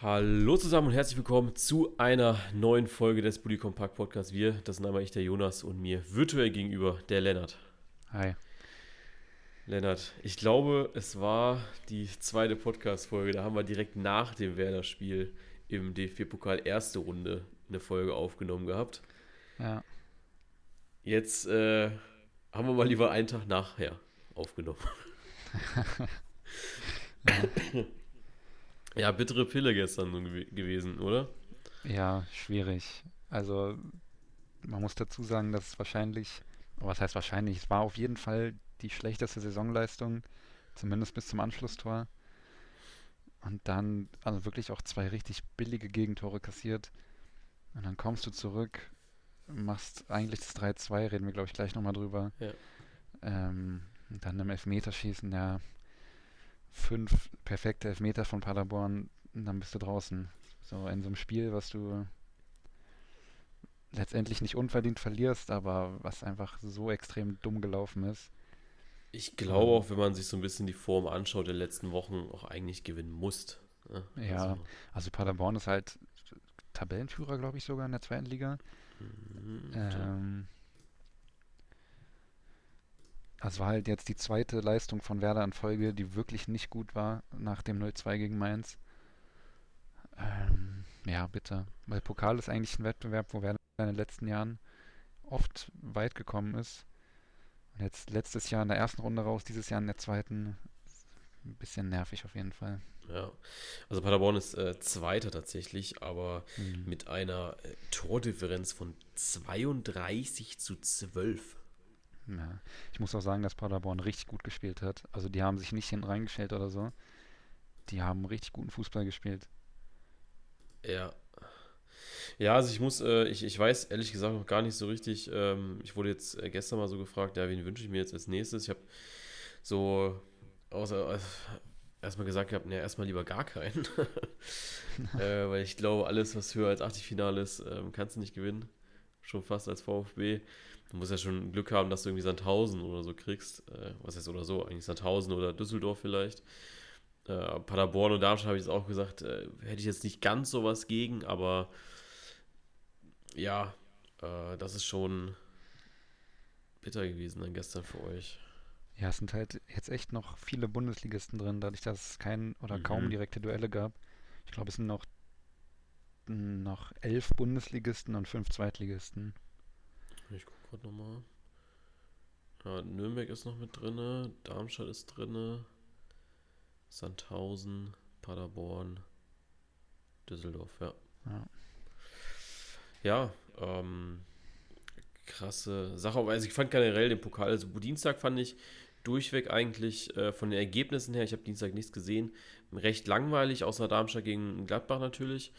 Hallo zusammen und herzlich willkommen zu einer neuen Folge des Bully Compact Podcasts. Wir, das sind einmal ich, der Jonas und mir virtuell gegenüber der Lennart. Hi. Lennart, ich glaube, es war die zweite Podcast-Folge. Da haben wir direkt nach dem Werder-Spiel im DFB-Pokal erste Runde eine Folge aufgenommen gehabt. Ja. Jetzt äh, haben wir mal lieber einen Tag nachher aufgenommen. ja. Ja, bittere Pille gestern gew gewesen, oder? Ja, schwierig. Also man muss dazu sagen, dass es wahrscheinlich, was heißt wahrscheinlich, es war auf jeden Fall die schlechteste Saisonleistung, zumindest bis zum Anschlusstor. Und dann also wirklich auch zwei richtig billige Gegentore kassiert. Und dann kommst du zurück, machst eigentlich das 3-2, reden wir glaube ich gleich nochmal drüber. Ja. Ähm, und dann im Elfmeterschießen, ja, fünf perfekte Elfmeter von Paderborn, dann bist du draußen. So in so einem Spiel, was du letztendlich nicht unverdient verlierst, aber was einfach so extrem dumm gelaufen ist. Ich glaube auch, wenn man sich so ein bisschen die Form anschaut der letzten Wochen, auch eigentlich gewinnen muss. Ne? Ja, also, also Paderborn ist halt Tabellenführer, glaube ich, sogar in der zweiten Liga. Mhm, Ähm, also war halt jetzt die zweite Leistung von Werder in Folge, die wirklich nicht gut war nach dem 0-2 gegen Mainz. Ähm, ja, bitte. Weil Pokal ist eigentlich ein Wettbewerb, wo Werder in den letzten Jahren oft weit gekommen ist. Und jetzt letztes Jahr in der ersten Runde raus, dieses Jahr in der zweiten. Ein bisschen nervig auf jeden Fall. Ja, also Paderborn ist äh, Zweiter tatsächlich, aber Mhm. mit einer äh, Tordifferenz von 32 zu 12. Ja. Ich muss auch sagen, dass Paderborn richtig gut gespielt hat. Also die haben sich nicht hinten reingestellt oder so. Die haben richtig guten Fußball gespielt. Ja. Ja, also ich muss, äh, ich, ich weiß ehrlich gesagt noch gar nicht so richtig. Ähm, ich wurde jetzt äh, gestern mal so gefragt, ja, wen wünsche ich mir jetzt als nächstes? Ich habe so außer, äh, erstmal gesagt gehabt, ja, erstmal lieber gar keinen. äh, weil ich glaube, alles, was höher als Achtelfinale ist, ähm, kannst du nicht gewinnen. Schon fast als VfB. Du musst ja schon Glück haben, dass du irgendwie Sandhausen oder so kriegst. Äh, was heißt oder so? Eigentlich Sandhausen oder Düsseldorf vielleicht. Äh, Paderborn und Darmstadt habe ich jetzt auch gesagt, äh, hätte ich jetzt nicht ganz sowas gegen, aber ja, äh, das ist schon bitter gewesen dann gestern für euch. Ja, es sind halt jetzt echt noch viele Bundesligisten drin, dadurch, dass es kein oder kaum Mhm. direkte Duelle gab. Ich glaube, es sind noch, noch elf Bundesligisten und fünf Zweitligisten. Ich gucke gerade nochmal. Ja, Nürnberg ist noch mit drinne, Darmstadt ist drinne, Sandhausen, Paderborn, Düsseldorf, ja. Ja. Ja, ähm, krasse Sache. Aber Also ich fand generell den Pokal, also Dienstag fand ich durchweg eigentlich äh, von den Ergebnissen her, ich habe Dienstag nichts gesehen, recht langweilig, außer Darmstadt gegen Gladbach natürlich.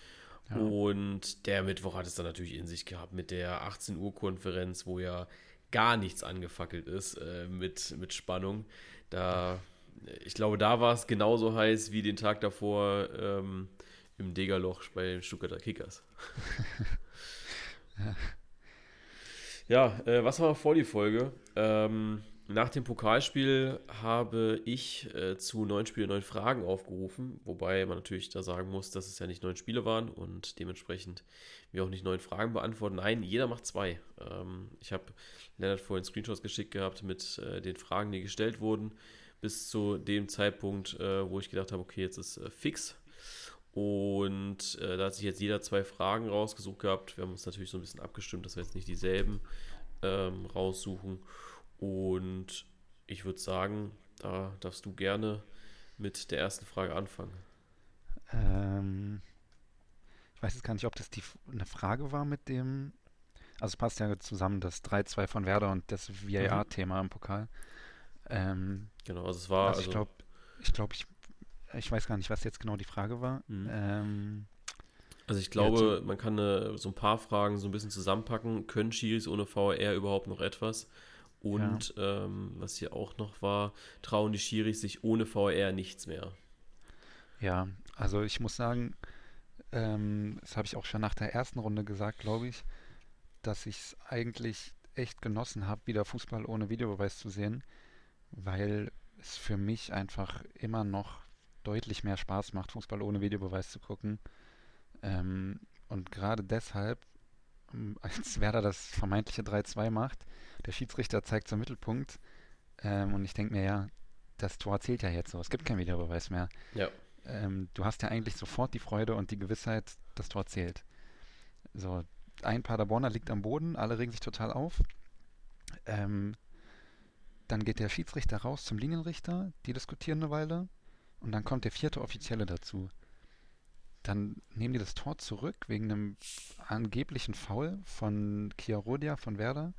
Ja. Und der Mittwoch hat es dann natürlich in sich gehabt mit der 18 Uhr Konferenz, wo ja gar nichts angefackelt ist äh, mit, mit Spannung. Da, ich glaube, da war es genauso heiß wie den Tag davor ähm, im Degerloch bei den Stuttgarter Kickers. Ja, äh, was war vor die Folge? Ähm, nach dem Pokalspiel habe ich äh, zu neun Spiele neun Fragen aufgerufen, wobei man natürlich da sagen muss, dass es ja nicht neun Spiele waren und dementsprechend wir auch nicht neun Fragen beantworten. Nein, jeder macht zwei. Ähm, ich habe Lennart vorhin Screenshots geschickt gehabt mit äh, den Fragen, die gestellt wurden, bis zu dem Zeitpunkt, äh, wo ich gedacht habe, okay, jetzt ist äh, fix. Und äh, da hat sich jetzt jeder zwei Fragen rausgesucht gehabt. Wir haben uns natürlich so ein bisschen abgestimmt, dass wir jetzt nicht dieselben ähm, raussuchen. Und ich würde sagen, da darfst du gerne mit der ersten Frage anfangen. Ähm, ich weiß jetzt gar nicht, ob das die, eine Frage war mit dem. Also es passt ja zusammen, das 3-2 von Werder und das VAR-Thema im Pokal. Ähm, Genau, also es war. also ich Also, glaube, ich glaube, ich, ich weiß gar nicht, was jetzt genau die Frage war. Mhm. Ähm, also ich glaube, man kann äh, so ein paar Fragen so ein bisschen zusammenpacken. Können Schiris ohne VR überhaupt noch etwas? Und ähm, was hier auch noch war, trauen die Schiris sich ohne VR nichts mehr. Ja, also ich muss sagen, ähm, das habe ich auch schon nach der ersten Runde gesagt, glaube ich, dass ich es eigentlich echt genossen habe, wieder Fußball ohne Videobeweis zu sehen, weil es für mich einfach immer noch deutlich mehr Spaß macht, Fußball ohne Videobeweis zu gucken. Ähm, und gerade deshalb, als Werder das vermeintliche 3-2 macht, der Schiedsrichter zeigt zum Mittelpunkt ähm, und ich denke mir, ja, das Tor zählt ja jetzt so, es gibt keinen Videobeweis mehr. Ja. Ähm, du hast ja eigentlich sofort die Freude und die Gewissheit, das Tor zählt. So, ein Paderborner liegt am Boden, alle regen sich total auf. Ähm, dann geht der Schiedsrichter raus zum Linienrichter, die diskutieren eine Weile und dann kommt der vierte Offizielle dazu. Dann nehmen die das Tor zurück wegen einem angeblichen Foul von Chiarodia von Werder,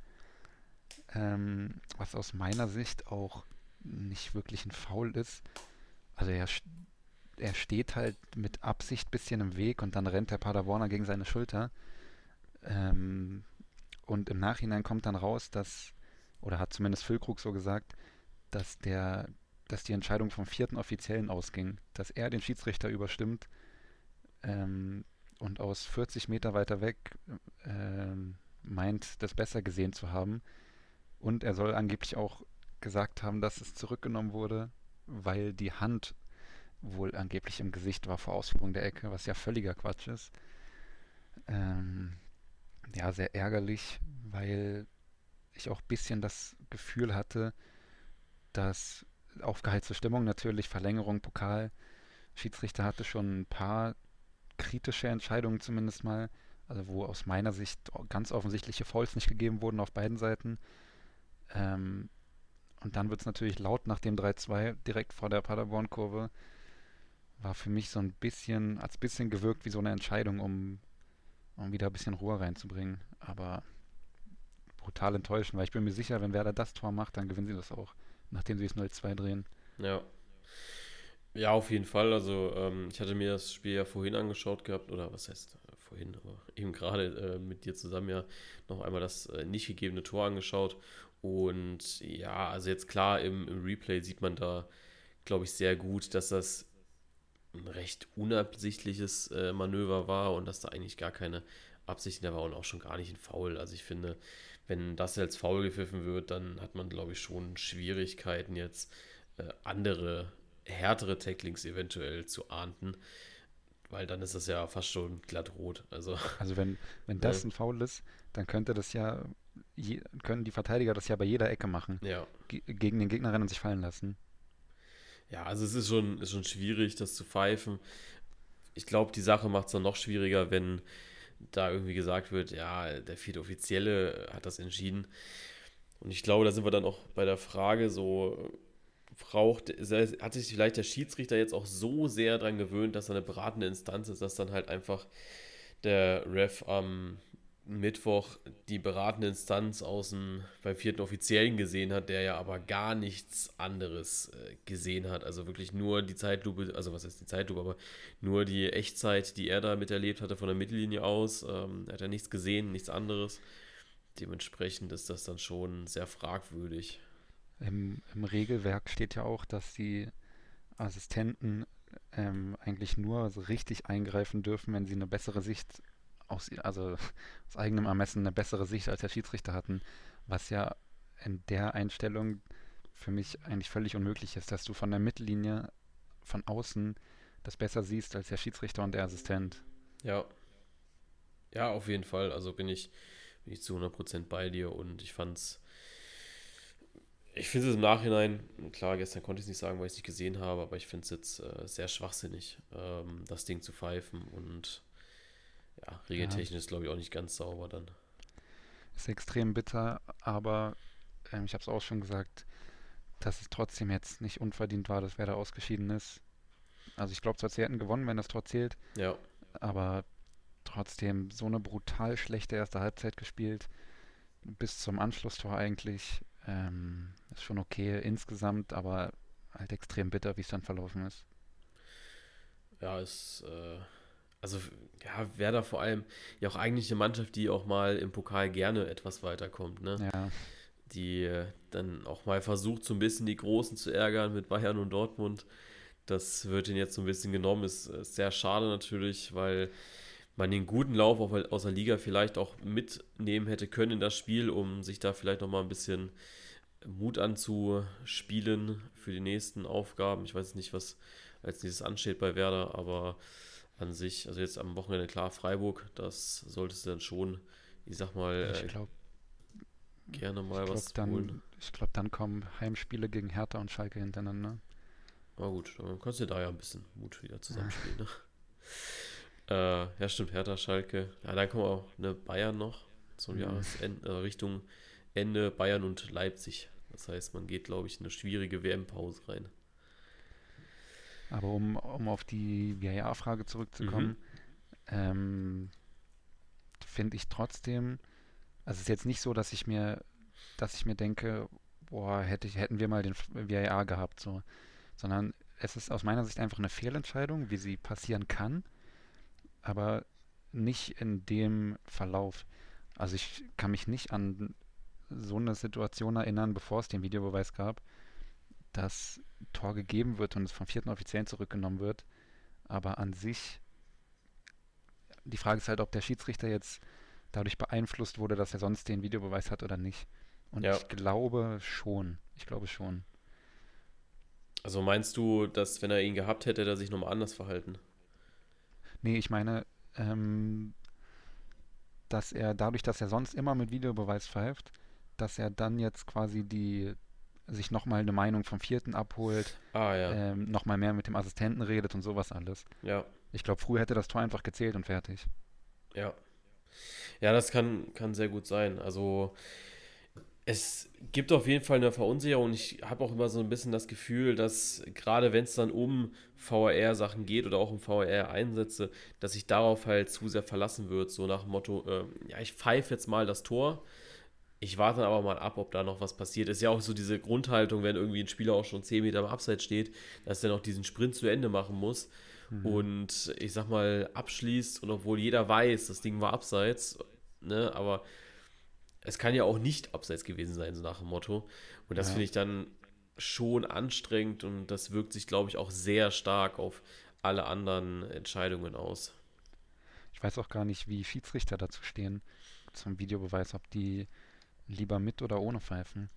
ähm, was aus meiner Sicht auch nicht wirklich ein Foul ist. Also er, er steht halt mit Absicht ein bisschen im Weg und dann rennt der Paderborner gegen seine Schulter. Ähm, und im Nachhinein kommt dann raus, dass, oder hat zumindest Füllkrug so gesagt, dass der, dass die Entscheidung vom vierten Offiziellen ausging, dass er den Schiedsrichter überstimmt ähm, und aus 40 Meter weiter weg ähm, meint, das besser gesehen zu haben. Und er soll angeblich auch gesagt haben, dass es zurückgenommen wurde, weil die Hand wohl angeblich im Gesicht war vor Ausführung der Ecke, was ja völliger Quatsch ist. Ähm, ja, sehr ärgerlich, weil ich auch ein bisschen das Gefühl hatte, dass aufgeheizte Stimmung natürlich, Verlängerung, Pokal, Schiedsrichter hatte schon ein paar kritische Entscheidungen zumindest mal, also wo aus meiner Sicht ganz offensichtliche Fouls nicht gegeben wurden auf beiden Seiten. Ähm, und dann wird es natürlich laut nach dem 3-2 direkt vor der Paderborn-Kurve. War für mich so ein bisschen, als bisschen gewirkt wie so eine Entscheidung, um um wieder ein bisschen Ruhe reinzubringen. Aber brutal enttäuschend, weil ich bin mir sicher, wenn Werder das Tor macht, dann gewinnen sie das auch, nachdem sie es 0-2 drehen. Ja. Ja, auf jeden Fall. Also ähm, ich hatte mir das Spiel ja vorhin angeschaut gehabt, oder was heißt äh, vorhin, aber eben gerade äh, mit dir zusammen ja noch einmal das äh, nicht gegebene Tor angeschaut. Und ja, also jetzt klar, im, im Replay sieht man da, glaube ich, sehr gut, dass das ein recht unabsichtliches äh, Manöver war und dass da eigentlich gar keine Absicht da war und auch schon gar nicht ein Foul. Also ich finde, wenn das als Foul gepfiffen wird, dann hat man, glaube ich, schon Schwierigkeiten jetzt äh, andere, härtere Tacklings eventuell zu ahnden, weil dann ist das ja fast schon glatt rot. Also, also wenn, wenn das ein Foul ist, dann könnte das ja, je, können die Verteidiger das ja bei jeder Ecke machen. Ja. gegen den Gegner rennen und sich fallen lassen. Ja, also es ist schon, ist schon schwierig, das zu pfeifen. Ich glaube, die Sache macht es dann noch schwieriger, wenn da irgendwie gesagt wird, ja, der vierte Offizielle hat das entschieden. Und ich glaube, da sind wir dann auch bei der Frage so, braucht, hat sich vielleicht der Schiedsrichter jetzt auch so sehr daran gewöhnt, dass er eine beratende Instanz ist, dass dann halt einfach der Ref am Mittwoch die beratende Instanz außen beim vierten Offiziellen gesehen hat, der ja aber gar nichts anderes äh, gesehen hat. Also wirklich nur die Zeitlupe, also was ist die Zeitlupe, aber nur die Echtzeit, die er da miterlebt hatte von der Mittellinie aus. Ähm, er hat ja nichts gesehen, nichts anderes. Dementsprechend ist das dann schon sehr fragwürdig. Im, im Regelwerk steht ja auch, dass die Assistenten ähm, eigentlich nur so richtig eingreifen dürfen, wenn sie eine bessere Sicht aus, also aus eigenem Ermessen eine bessere Sicht als der Schiedsrichter hatten, was ja in der Einstellung für mich eigentlich völlig unmöglich ist, dass du von der Mittellinie von außen das besser siehst als der Schiedsrichter und der Assistent. Ja. Ja, auf jeden Fall. Also bin ich, bin ich zu 100% bei dir und ich fand's ich finde es im Nachhinein, klar, gestern konnte ich es nicht sagen, weil ich es nicht gesehen habe, aber ich finde es jetzt äh, sehr schwachsinnig, ähm, das Ding zu pfeifen und ja, regeltechnisch ja. ist, glaube ich, auch nicht ganz sauber dann. Ist extrem bitter, aber ähm, ich habe es auch schon gesagt, dass es trotzdem jetzt nicht unverdient war, dass wer da ausgeschieden ist. Also ich glaube zwar, sie hätten gewonnen, wenn das Tor zählt. Ja. Aber trotzdem so eine brutal schlechte erste Halbzeit gespielt. Bis zum Anschlusstor eigentlich. Ähm, ist schon okay insgesamt, aber halt extrem bitter, wie es dann verlaufen ist. Ja, ist äh, also ja, Werder vor allem ja auch eigentlich eine Mannschaft, die auch mal im Pokal gerne etwas weiterkommt, ne? Ja. Die äh, dann auch mal versucht, so ein bisschen die Großen zu ärgern mit Bayern und Dortmund. Das wird ihnen jetzt so ein bisschen genommen. Ist, ist sehr schade natürlich, weil man den guten Lauf aus der Liga vielleicht auch mitnehmen hätte können in das Spiel, um sich da vielleicht nochmal ein bisschen Mut anzuspielen für die nächsten Aufgaben. Ich weiß nicht, was als dieses ansteht bei Werder, aber an sich, also jetzt am Wochenende klar Freiburg, das solltest du dann schon, ich sag mal, ich glaub, äh, gerne mal ich was glaub, dann, holen. Ich glaube, dann kommen Heimspiele gegen Hertha und Schalke hintereinander. Na gut, dann kannst du da ja ein bisschen Mut wieder zusammenspielen. Ne? äh, ja, stimmt, Hertha, Schalke. Ja, dann kommen auch ne, Bayern noch zum Mhm. Jahresende, äh, Richtung Ende Bayern und Leipzig. Das heißt, man geht, glaube ich, in eine schwierige WM-Pause rein. Aber um, um auf die VAR-Frage zurückzukommen, ähm, finde ich trotzdem, also es ist jetzt nicht so, dass ich mir, dass ich mir denke, boah, hätte ich, hätten wir mal den VAR gehabt, so, sondern es ist aus meiner Sicht einfach eine Fehlentscheidung, wie sie passieren kann, aber nicht in dem Verlauf. Also ich kann mich nicht an so eine Situation erinnern, bevor es den Videobeweis gab, dass Tor gegeben wird und es vom vierten Offiziellen zurückgenommen wird. Aber an sich, die Frage ist halt, ob der Schiedsrichter jetzt dadurch beeinflusst wurde, dass er sonst den Videobeweis hat oder nicht. Und Ja. ich glaube schon. Ich glaube schon. Also meinst du, dass wenn er ihn gehabt hätte, hätte er sich nochmal anders verhalten? Nee, ich meine, ähm, dass er dadurch, dass er sonst immer mit Videobeweis pfeift, dass er dann jetzt quasi die sich nochmal eine Meinung vom Vierten abholt, Ah ja, ähm, nochmal mehr mit dem Assistenten redet und sowas alles. ja, Ich glaube, früher hätte das Tor einfach gezählt und fertig. ja. Ja, das kann, kann sehr gut sein. Also es gibt auf jeden Fall eine Verunsicherung. Ich habe auch immer so ein bisschen das Gefühl, dass gerade wenn es dann um VAR-Sachen geht oder auch um VAR-Einsätze, dass sich darauf halt zu sehr verlassen wird. So nach dem Motto, äh, ja, ich pfeife jetzt mal das Tor. Ich warte dann aber mal ab, ob da noch was passiert. Ist ja auch so diese Grundhaltung, wenn irgendwie ein Spieler auch schon 10 Meter am Abseits steht, dass er noch diesen Sprint zu Ende machen muss und ich sag mal abschließt und obwohl jeder weiß, das Ding war abseits, ne, aber es kann ja auch nicht abseits gewesen sein, so nach dem Motto. Und das Ja. finde ich dann schon anstrengend und das wirkt sich, glaube ich, auch sehr stark auf alle anderen Entscheidungen aus. Ich weiß auch gar nicht, wie Schiedsrichter dazu stehen zum Videobeweis, ob die lieber mit oder ohne pfeifen.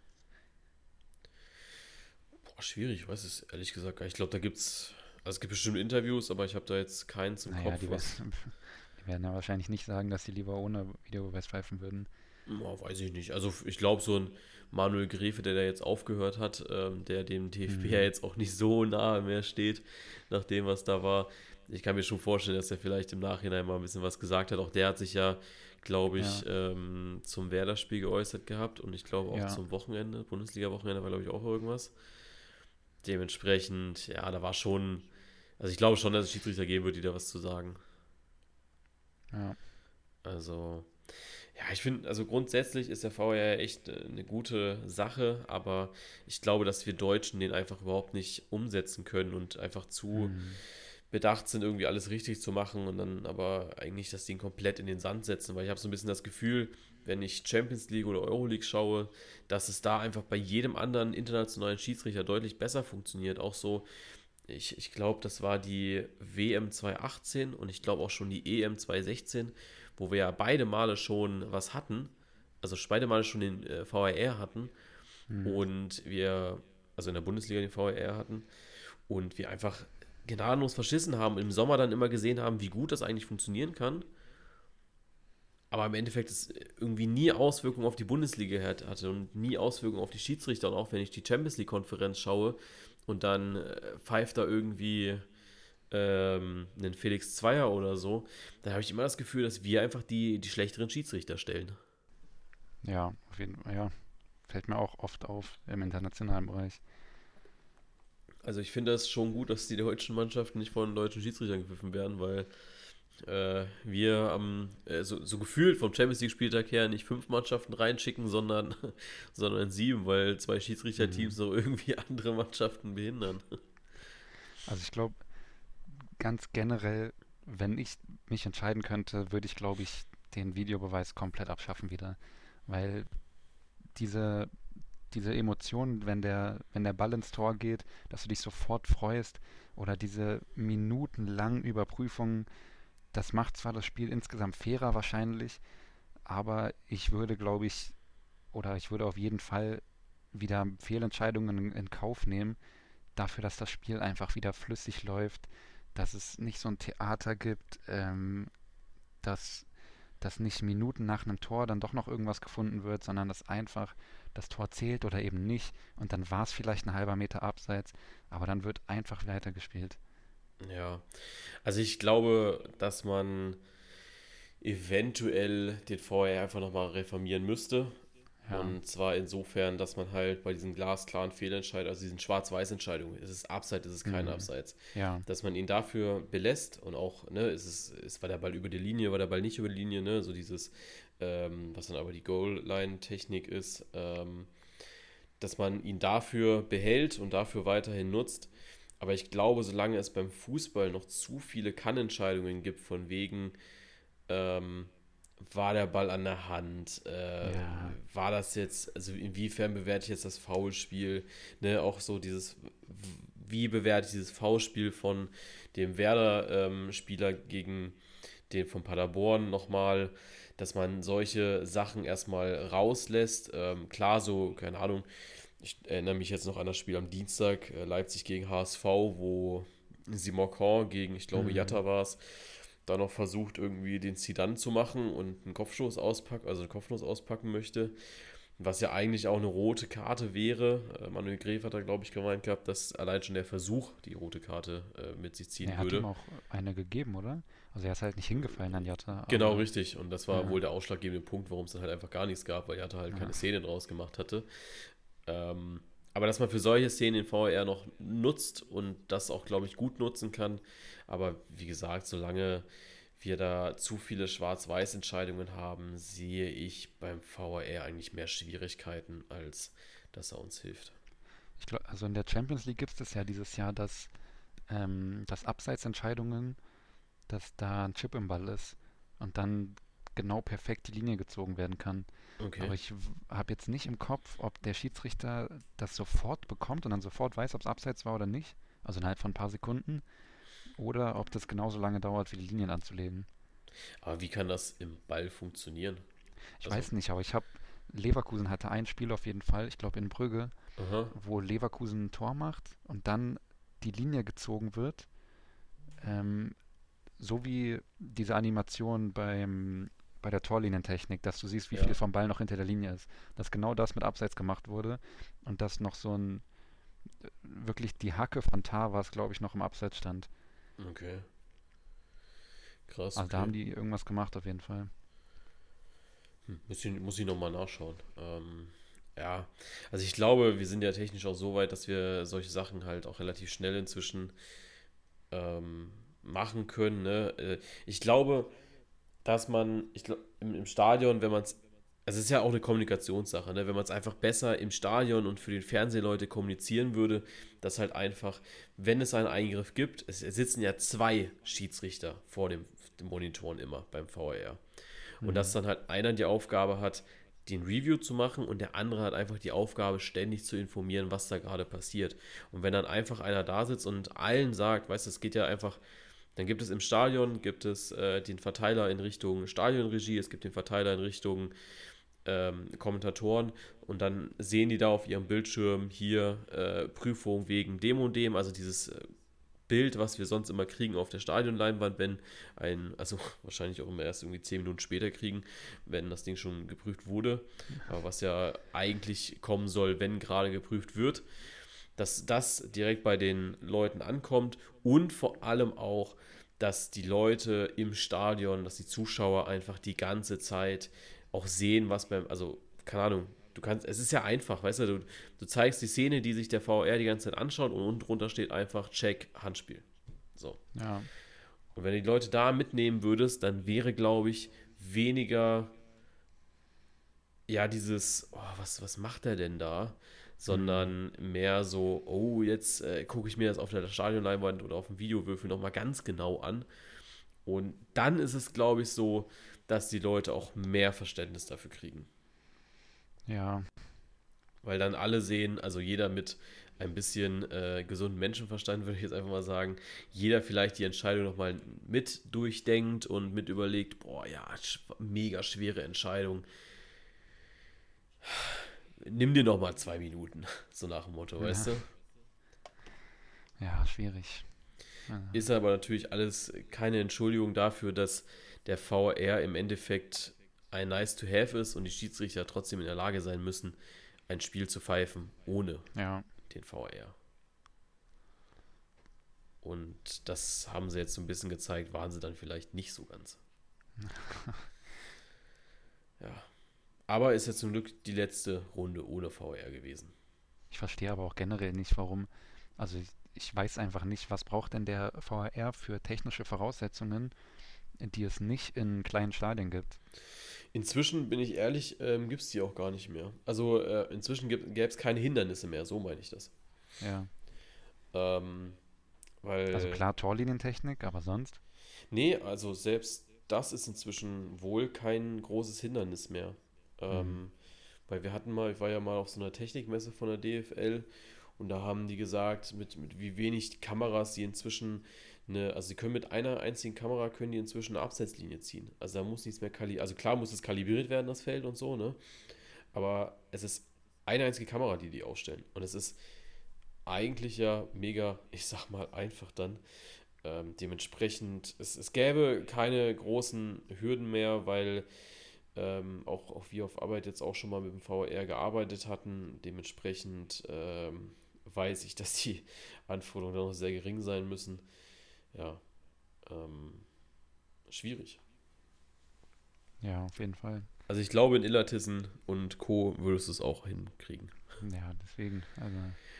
Boah, schwierig, ich weiß es ehrlich gesagt gar nicht. Ich glaube, da gibt's, also es gibt bestimmt Interviews, aber ich habe da jetzt keins im Naja, Kopf. die, was, werden ja wahrscheinlich nicht sagen, dass sie lieber ohne Videobeweis pfeifen würden. Boah, weiß ich nicht. Also ich glaube, so ein Manuel Gräfe, der da jetzt aufgehört hat, ähm, der dem DFB Mhm. ja jetzt auch nicht so nahe mehr steht, nach dem, was da war. Ich kann mir schon vorstellen, dass er vielleicht im Nachhinein mal ein bisschen was gesagt hat. Auch der hat sich ja, glaube ich, ähm, zum Werder-Spiel geäußert gehabt und ich glaube auch Ja. zum Wochenende, Bundesliga-Wochenende war, glaube ich, auch irgendwas. Dementsprechend, ja, da war schon, also ich glaube schon, dass es Schiedsrichter geben wird, die da was zu sagen. Ja, Also, ja, ich finde, also grundsätzlich ist der VR ja echt äh, eine gute Sache, aber ich glaube, dass wir Deutschen den einfach überhaupt nicht umsetzen können und einfach zu Mhm. bedacht sind, irgendwie alles richtig zu machen und dann aber eigentlich das Ding komplett in den Sand setzen, weil ich habe so ein bisschen das Gefühl, wenn ich Champions League oder Euroleague schaue, dass es da einfach bei jedem anderen internationalen Schiedsrichter deutlich besser funktioniert. Auch so, ich, ich glaube, das war die WM 2018 und ich glaube auch schon die EM 2016, wo wir ja beide Male schon was hatten, also beide Male schon den äh, VAR hatten Mhm. und wir, also in der Bundesliga den VAR hatten und wir einfach gnadenlos verschissen haben, im Sommer dann immer gesehen haben, wie gut das eigentlich funktionieren kann. Aber im Endeffekt es irgendwie nie Auswirkungen auf die Bundesliga hat- hatte und nie Auswirkungen auf die Schiedsrichter. Und auch wenn ich die Champions League-Konferenz schaue und dann äh, pfeift da irgendwie ähm, einen Felix Zweier oder so, dann habe ich immer das Gefühl, dass wir einfach die, die schlechteren Schiedsrichter stellen. ja, auf jeden Fall, ja. Fällt mir auch oft auf im internationalen Bereich. Also ich finde es schon gut, dass die deutschen Mannschaften nicht von deutschen Schiedsrichtern gepfiffen werden, weil äh, wir am, äh, so, so gefühlt vom Champions League Spieltag her nicht fünf Mannschaften reinschicken, sondern, sondern sieben, weil zwei Schiedsrichterteams noch irgendwie andere Mannschaften behindern. Also ich glaube, ganz generell, wenn ich mich entscheiden könnte, würde ich, glaube ich, den Videobeweis komplett abschaffen wieder. Weil diese, diese Emotionen, wenn der, wenn der Ball ins Tor geht, dass du dich sofort freust oder diese minutenlangen Überprüfungen, das macht zwar das Spiel insgesamt fairer wahrscheinlich, aber ich würde, glaube ich, oder ich würde auf jeden Fall wieder Fehlentscheidungen in, in Kauf nehmen, dafür, dass das Spiel einfach wieder flüssig läuft, dass es nicht so ein Theater gibt, ähm, dass, dass nicht Minuten nach einem Tor dann doch noch irgendwas gefunden wird, sondern dass einfach das Tor zählt oder eben nicht und dann war es vielleicht ein halber Meter abseits, aber dann wird einfach weitergespielt. Ja, also ich glaube, dass man eventuell den VR einfach nochmal reformieren müsste. Ja. Und zwar insofern, dass man halt bei diesen glasklaren Fehlentscheidungen, also diesen Schwarz-Weiß-Entscheidungen, ist es Abseits, ist es kein mhm. Abseits, ja. dass man ihn dafür belässt und auch, ne, ist es, ist, war der Ball über die Linie, war der Ball nicht über die Linie, ne, so dieses, ähm, was dann aber die Goal-Line-Technik ist, ähm, dass man ihn dafür behält und dafür weiterhin nutzt. Aber ich glaube, solange es beim Fußball noch zu viele Kannentscheidungen gibt, von wegen, ähm, war der Ball an der Hand? Äh, ja. War das jetzt, also inwiefern bewerte ich jetzt das Foulspiel? Ne, auch so dieses, wie bewerte ich dieses Foulspiel von dem Werder-Spieler ähm, gegen den von Paderborn nochmal, dass man solche Sachen erstmal rauslässt. Ähm, klar, so, keine Ahnung, ich erinnere mich jetzt noch an das Spiel am Dienstag, äh, Leipzig gegen HSV, wo Simon Korn gegen, ich glaube, mhm. Jatta war es, da noch versucht, irgendwie den Zidane zu machen und einen Kopfstoß auspacken, also einen Kopfstoß auspacken möchte. Was ja eigentlich auch eine rote Karte wäre. Äh, Manuel Gref hat da, glaube ich, gemeint gehabt, dass allein schon der Versuch die rote Karte äh, mit sich ziehen er würde. Er hat ihm auch eine gegeben, oder? Also er ist halt nicht hingefallen an Jatta. Genau, richtig. Und das war ja. wohl der ausschlaggebende Punkt, warum es dann halt einfach gar nichts gab, weil Jatta halt ja. keine Szene draus gemacht hatte. Ähm, aber dass man für solche Szenen den VR noch nutzt und das auch, glaube ich, gut nutzen kann. Aber wie gesagt, solange wir da zu viele Schwarz-Weiß-Entscheidungen haben, sehe ich beim VR eigentlich mehr Schwierigkeiten, als dass er uns hilft. Ich glaube, also in der Champions League gibt es ja dieses Jahr, dass, ähm, dass Abseitsentscheidungen, dass da ein Chip im Ball ist und dann genau perfekt die Linie gezogen werden kann. Okay. Aber ich habe jetzt nicht im Kopf, ob der Schiedsrichter das sofort bekommt und dann sofort weiß, ob es abseits war oder nicht. Also innerhalb von ein paar Sekunden. Oder ob das genauso lange dauert, wie die Linien anzulegen. Aber wie kann das im Ball funktionieren? Ich also, weiß nicht, aber ich habe Leverkusen hatte ein Spiel auf jeden Fall, ich glaube in Brügge, aha. wo Leverkusen ein Tor macht und dann die Linie gezogen wird. Ähm, so wie diese Animation beim bei der Torlinientechnik, dass du siehst, wie ja. viel vom Ball noch hinter der Linie ist. Dass genau das mit Abseits gemacht wurde und dass noch so ein wirklich die Hacke von Tar war es, glaube ich, noch im Abseits stand. Okay. Krass. Also okay. da haben die irgendwas gemacht auf jeden Fall. Hm, muss, ich, muss ich nochmal nachschauen. Ähm, ja, also ich glaube, wir sind ja technisch auch so weit, dass wir solche Sachen halt auch relativ schnell inzwischen ähm, machen können. Ne? Äh, ich glaube, dass man, ich glaube, im, im Stadion, wenn man es, also es ist ja auch eine Kommunikationssache, ne? wenn man es einfach besser im Stadion und für die Fernsehleute kommunizieren würde, dass halt einfach, wenn es einen Eingriff gibt, es, sitzen ja zwei Schiedsrichter vor dem, dem Monitoren immer beim VR. Und mhm. dass dann halt einer die Aufgabe hat, den Review zu machen und der andere hat einfach die Aufgabe, ständig zu informieren, was da gerade passiert. Und wenn dann einfach einer da sitzt und allen sagt, weißt du, es geht ja einfach dann gibt es im Stadion gibt es äh, den Verteiler in Richtung Stadionregie, es gibt den Verteiler in Richtung ähm, Kommentatoren und dann sehen die da auf ihrem Bildschirm hier äh, Prüfung wegen dem und dem, also dieses äh, Bild, was wir sonst immer kriegen auf der Stadionleinwand, wenn ein, also wahrscheinlich auch immer erst irgendwie zehn Minuten später kriegen, wenn das Ding schon geprüft wurde, aber was ja eigentlich kommen soll, wenn gerade geprüft wird dass das direkt bei den Leuten ankommt und vor allem auch, dass die Leute im Stadion, dass die Zuschauer einfach die ganze Zeit auch sehen, was beim, also keine Ahnung, du kannst, es ist ja einfach, weißt du, du, du zeigst die Szene, die sich der VR die ganze Zeit anschaut und unten drunter steht einfach Check, Handspiel. So. Ja. Und wenn du die Leute da mitnehmen würdest, dann wäre, glaube ich, weniger, ja, dieses, oh, was, was macht er denn da? sondern mehr so, oh, jetzt äh, gucke ich mir das auf der Stadionleinwand oder auf dem Videowürfel nochmal ganz genau an. Und dann ist es, glaube ich, so, dass die Leute auch mehr Verständnis dafür kriegen. Ja. Weil dann alle sehen, also jeder mit ein bisschen äh, gesunden Menschenverstand, würde ich jetzt einfach mal sagen, jeder vielleicht die Entscheidung nochmal mit durchdenkt und mit überlegt, boah, ja, mega schwere Entscheidung nimm dir noch mal zwei Minuten, so nach dem Motto, ja. weißt du? Ja, schwierig. Ja. Ist aber natürlich alles keine Entschuldigung dafür, dass der VR im Endeffekt ein Nice to Have ist und die Schiedsrichter trotzdem in der Lage sein müssen, ein Spiel zu pfeifen ohne ja. den VR. Und das haben sie jetzt so ein bisschen gezeigt, waren sie dann vielleicht nicht so ganz. ja. Aber ist ja zum Glück die letzte Runde ohne VR gewesen. Ich verstehe aber auch generell nicht, warum. Also ich, ich weiß einfach nicht, was braucht denn der VR für technische Voraussetzungen, die es nicht in kleinen Stadien gibt. Inzwischen, bin ich ehrlich, ähm, gibt es die auch gar nicht mehr. Also äh, inzwischen gäbe es keine Hindernisse mehr, so meine ich das. Ja. Ähm, weil, also klar, Torlinientechnik, aber sonst? Nee, also selbst das ist inzwischen wohl kein großes Hindernis mehr. Ähm, mhm. Weil wir hatten mal, ich war ja mal auf so einer Technikmesse von der DFL und da haben die gesagt, mit, mit wie wenig Kameras sie inzwischen eine, also sie können mit einer einzigen Kamera können die inzwischen eine Absetzlinie ziehen. Also da muss nichts mehr kalibriert, also klar muss es kalibriert werden, das Feld und so, ne? Aber es ist eine einzige Kamera, die die aufstellen. Und es ist eigentlich ja mega, ich sag mal einfach dann. Ähm, dementsprechend, es, es gäbe keine großen Hürden mehr, weil ähm, auch, auch wir auf Arbeit jetzt auch schon mal mit dem VR gearbeitet hatten. Dementsprechend ähm, weiß ich, dass die Anforderungen noch sehr gering sein müssen. Ja, ähm, schwierig. Ja, auf jeden Fall. Also ich glaube, in Illertissen und Co. würdest du es auch hinkriegen. Ja, deswegen. Also.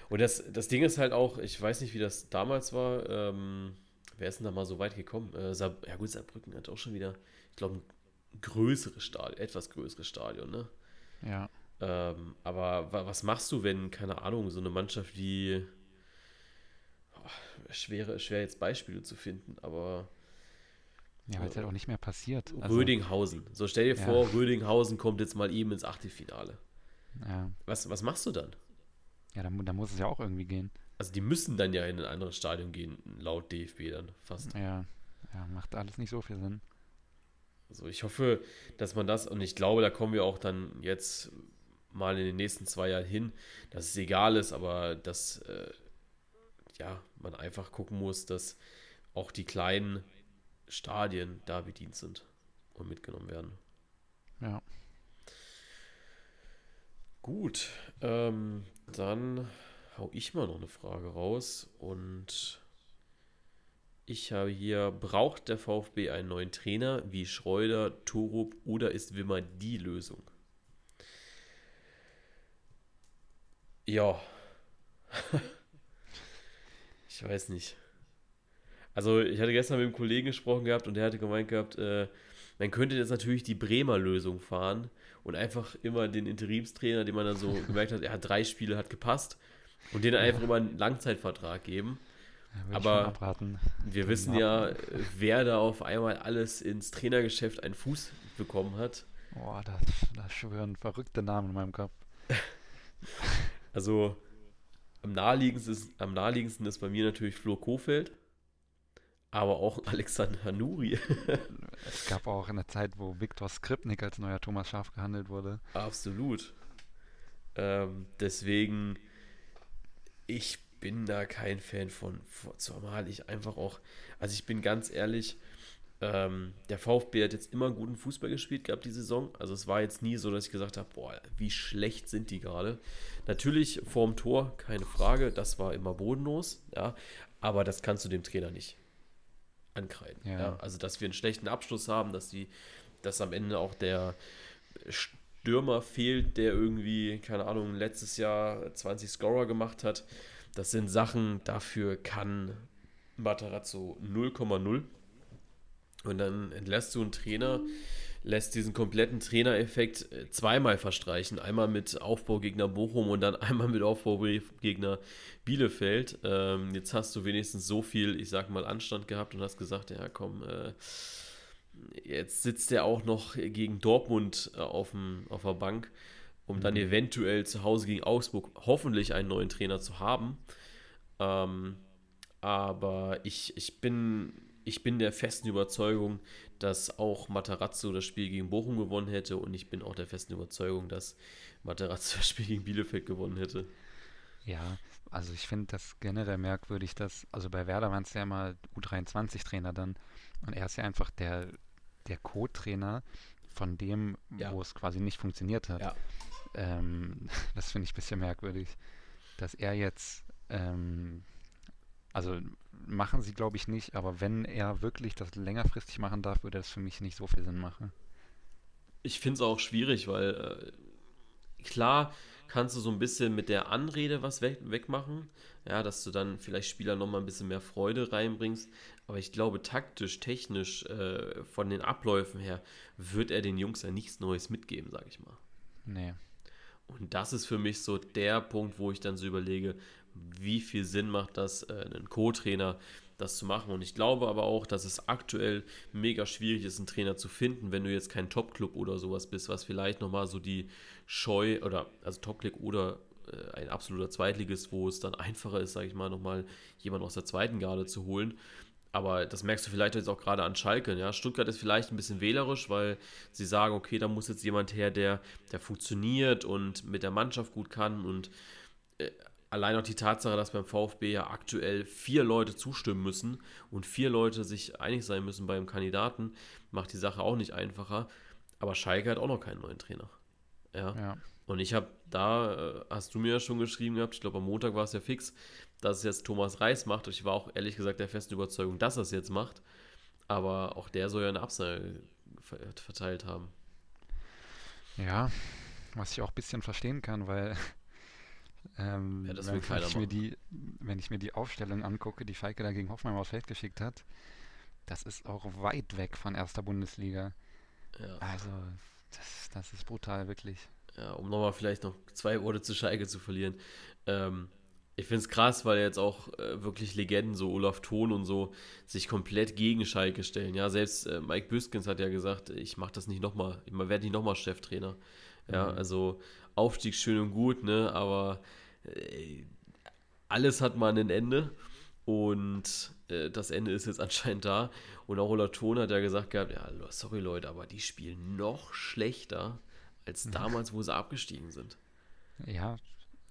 Und das, das Ding ist halt auch, ich weiß nicht, wie das damals war. Ähm, wer ist denn da mal so weit gekommen? Äh, ja gut, Saarbrücken hat auch schon wieder, ich glaube, ein größeres Stadion, etwas größeres Stadion, ne? Ja. Ähm, aber was machst du, wenn, keine Ahnung, so eine Mannschaft wie oh, schwere, schwer jetzt Beispiele zu finden, aber ja, weil es halt auch nicht mehr passiert. Also, Rödinghausen. So stell dir ja. vor, Rödinghausen kommt jetzt mal eben ins Achtelfinale. Ja. Was, was machst du dann? Ja, dann, dann muss es ja auch irgendwie gehen. Also die müssen dann ja in ein anderes Stadion gehen, laut DFB dann fast. Ja, ja macht alles nicht so viel Sinn. Also ich hoffe, dass man das, und ich glaube, da kommen wir auch dann jetzt mal in den nächsten zwei Jahren hin, dass es egal ist, aber dass äh, ja, man einfach gucken muss, dass auch die kleinen Stadien da bedient sind und mitgenommen werden. Ja. Gut, ähm, dann hau ich mal noch eine Frage raus und ich habe hier, braucht der VfB einen neuen Trainer wie Schreuder, Torup oder ist Wimmer die Lösung? Ja. ich weiß nicht. Also ich hatte gestern mit einem Kollegen gesprochen gehabt und der hatte gemeint gehabt, äh, man könnte jetzt natürlich die Bremer Lösung fahren und einfach immer den Interimstrainer, den man dann so gemerkt hat, er hat drei Spiele, hat gepasst und den einfach immer einen Langzeitvertrag geben. Ja, Aber wir wissen ja, wer da auf einmal alles ins Trainergeschäft einen Fuß bekommen hat. Boah, da, da schwören verrückte Namen in meinem Kopf. also am naheliegendsten, ist, am naheliegendsten ist bei mir natürlich Flo Kofeld aber auch Alexander Nuri. es gab auch eine Zeit, wo Viktor Skripnik als neuer Thomas Schaf gehandelt wurde. Absolut. Ähm, deswegen, ich bin da kein Fan von, zumal ich einfach auch, also ich bin ganz ehrlich, ähm, der VfB hat jetzt immer guten Fußball gespielt gehabt die Saison. Also es war jetzt nie so, dass ich gesagt habe, boah, wie schlecht sind die gerade. Natürlich vorm Tor, keine Frage, das war immer bodenlos, ja, aber das kannst du dem Trainer nicht ankreiden. Ja. ja. Also, dass wir einen schlechten Abschluss haben, dass die, dass am Ende auch der Stürmer fehlt, der irgendwie, keine Ahnung, letztes Jahr 20 Scorer gemacht hat. Das sind Sachen, dafür kann Matarazzo 0,0. Und dann entlässt du einen Trainer, lässt diesen kompletten Trainereffekt äh, zweimal verstreichen. Einmal mit Aufbaugegner Bochum und dann einmal mit Aufbaugegner Bielefeld. Ähm, jetzt hast du wenigstens so viel, ich sag mal, Anstand gehabt und hast gesagt, ja komm, äh, jetzt sitzt er auch noch gegen Dortmund äh, auf, dem, auf der Bank, um dann mhm. eventuell zu Hause gegen Augsburg hoffentlich einen neuen Trainer zu haben. Ähm, aber ich, ich bin ich bin der festen Überzeugung, dass auch Matarazzo das Spiel gegen Bochum gewonnen hätte und ich bin auch der festen Überzeugung, dass Matarazzo das Spiel gegen Bielefeld gewonnen hätte. Ja, also ich finde das generell merkwürdig, dass, also bei Werder waren es ja immer U23-Trainer dann und er ist ja einfach der, der Co-Trainer von dem, Ja. wo es quasi nicht funktioniert hat. Ja. Ähm, das finde ich ein bisschen merkwürdig, dass er jetzt, ähm, also machen sie glaube ich nicht, aber wenn er wirklich das längerfristig machen darf, würde das für mich nicht so viel Sinn machen. Ich finde es auch schwierig, weil äh, klar kannst du so ein bisschen mit der Anrede was weg, wegmachen, ja, dass du dann vielleicht Spieler nochmal ein bisschen mehr Freude reinbringst, aber ich glaube taktisch, technisch, äh, von den Abläufen her, wird er den Jungs ja nichts Neues mitgeben, sag ich mal. Nee. Und das ist für mich so der Punkt, wo ich dann so überlege, wie viel Sinn macht das, äh, einen Co-Trainer das zu machen. Und ich glaube aber auch, dass es aktuell mega schwierig ist, einen Trainer zu finden, wenn du jetzt kein Top-Club oder sowas bist, was vielleicht nochmal so die Scheu oder also Top-Club oder äh, ein absoluter Zweitligist, wo es dann einfacher ist, sage ich mal, nochmal jemanden aus der zweiten Garde zu holen. Aber das merkst du vielleicht jetzt auch gerade an Schalke. Ja? Stuttgart ist vielleicht ein bisschen wählerisch, weil sie sagen, okay, da muss jetzt jemand her, der, der funktioniert und mit der Mannschaft gut kann. Und äh, allein auch die Tatsache, dass beim VfB ja aktuell vier Leute zustimmen müssen und vier Leute sich einig sein müssen beim Kandidaten, macht die Sache auch nicht einfacher. Aber Schalke hat auch noch keinen neuen Trainer. Ja. Ja. Und ich habe da, äh, hast du mir ja schon geschrieben gehabt, ich glaube am Montag war es ja fix, dass es jetzt Thomas Reis macht. Und ich war auch ehrlich gesagt der festen Überzeugung, dass er es jetzt macht. Aber auch der soll ja eine Absage ver- verteilt haben. Ja, was ich auch ein bisschen verstehen kann, weil ähm, Ja, das wenn, will keiner ich mir die, wenn ich mir die Aufstellung angucke, die Schalke da gegen Hoffenheim aufs Feld geschickt hat, das ist auch weit weg von erster Bundesliga. Ja. Also, das, das ist brutal, wirklich. ja, um nochmal vielleicht noch zwei Worte zu Schalke zu verlieren. Ähm, ich finde es krass, weil jetzt auch äh, wirklich Legenden, so Olaf Thon und so, sich komplett gegen Schalke stellen. Ja, selbst äh, Mike Büskens hat ja gesagt, ich mache das nicht nochmal, ich werde nicht nochmal Cheftrainer. Ja, Mhm. also Aufstieg schön und gut, ne, aber äh, alles hat mal ein Ende und äh, das Ende ist jetzt anscheinend da. Und auch Olaf Thon hat ja gesagt gehabt, ja, sorry Leute, aber die spielen noch schlechter als Mhm. damals, wo sie abgestiegen sind. Ja,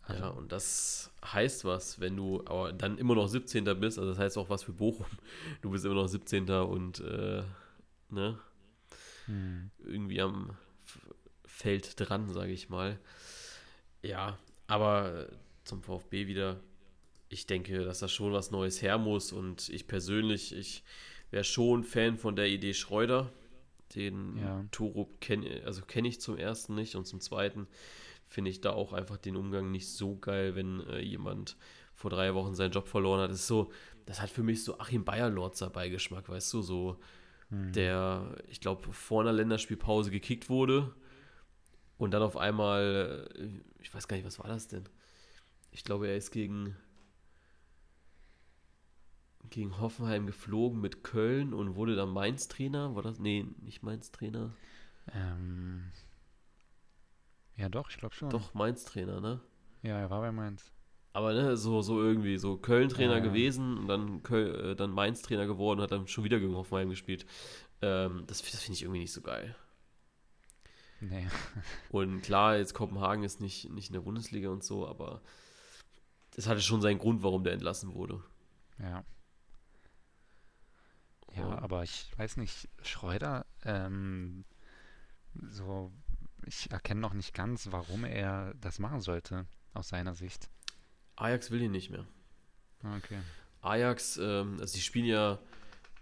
also, Ja, und das heißt was, wenn du aber dann immer noch 17. bist, also das heißt auch was für Bochum. Du bist immer noch 17. und äh, ne, hm, irgendwie am Feld dran, sage ich mal. Ja, aber zum VfB wieder. Ich denke, dass da schon was Neues her muss und ich persönlich, ich wäre schon Fan von der Idee Schreuder. Den Ja. Torup kenne also kenn ich zum ersten nicht und zum zweiten finde ich da auch einfach den Umgang nicht so geil, wenn äh, jemand vor drei Wochen seinen Job verloren hat. Das ist so, das hat für mich so Achim Bayerlorzer Beigeschmack, weißt du, so hm. der, ich glaube, vor einer Länderspielpause gekickt wurde und dann auf einmal, äh, ich weiß gar nicht, was war das denn? Ich glaube, er ist gegen, gegen Hoffenheim geflogen mit Köln und wurde dann Mainz-Trainer. War das? Nee, nicht Mainz-Trainer. Ähm, ja, doch, ich glaube schon. Doch, Mainz-Trainer, ne? Ja, er war bei Mainz. Aber ne, so, so irgendwie, so Köln-Trainer Ja, ja. gewesen und dann, Köl, äh, dann Mainz-Trainer geworden und hat dann schon wieder gegen Hoffenheim gespielt. Ähm, das das finde ich irgendwie nicht so geil. Nee. Und klar, jetzt Kopenhagen ist nicht, nicht in der Bundesliga und so, aber es hatte schon seinen Grund, warum der entlassen wurde. Ja. Ja, Und- aber ich weiß nicht, Schreuder, ähm, so, ich erkenne noch nicht ganz, warum er das machen sollte, aus seiner Sicht. Ajax will ihn nicht mehr. Ah, Okay. Ajax, ähm, also die spielen ja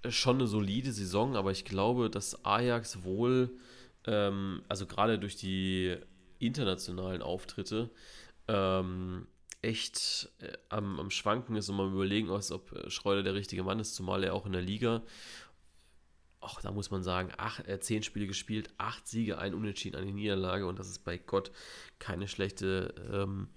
schon eine solide Saison, aber ich glaube, dass Ajax wohl, ähm, also gerade durch die internationalen Auftritte, ähm, echt äh, am, am Schwanken ist und mal überlegen ist, ob äh, Schreuder der richtige Mann ist, zumal er auch in der Liga, auch da muss man sagen, acht, äh, zehn Spiele gespielt, acht Siege, ein Unentschieden, eine Niederlage und das ist bei Gott keine schlechte ähm,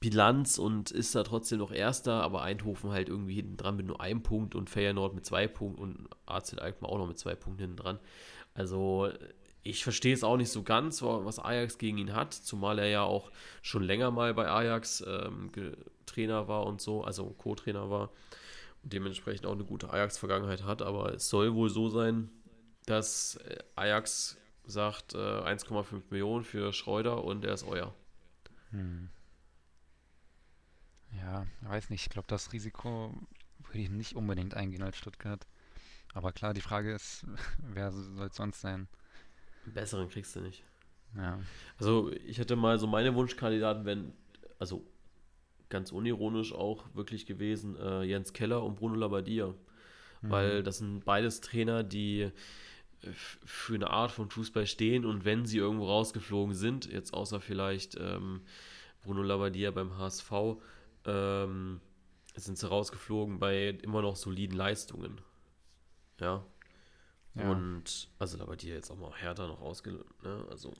Bilanz und ist da trotzdem noch Erster, aber Eindhoven halt irgendwie hinten dran mit nur einem Punkt und Feyenoord mit zwei Punkten und AZ Alkmaar auch noch mit zwei Punkten hinten dran. Also ich verstehe es auch nicht so ganz, wa- was Ajax gegen ihn hat, zumal er ja auch schon länger mal bei Ajax ähm, Trainer war und so, also Co-Trainer war und dementsprechend auch eine gute Ajax-Vergangenheit hat, aber es soll wohl so sein, dass äh, Ajax sagt äh, 1,5 Millionen für Schreuder und er ist euer. Hm. Ja, weiß nicht. Ich glaube, das Risiko würde ich nicht unbedingt eingehen als Stuttgart. Aber klar, die Frage ist, wer soll es sonst sein? Einen besseren kriegst du nicht. Ja. Also ich hätte mal so meine Wunschkandidaten, wenn, also ganz unironisch auch wirklich gewesen, äh, Jens Keller und Bruno Labbadia. Mhm. Weil das sind beides Trainer, die äh, für eine Art von Fußball stehen und wenn sie irgendwo rausgeflogen sind, jetzt außer vielleicht ähm, Bruno Labbadia beim HSV, ähm, sind sie rausgeflogen bei immer noch soliden Leistungen. Ja. Ja. Und also Labbadia jetzt auch mal härter noch ausge... Ne? Also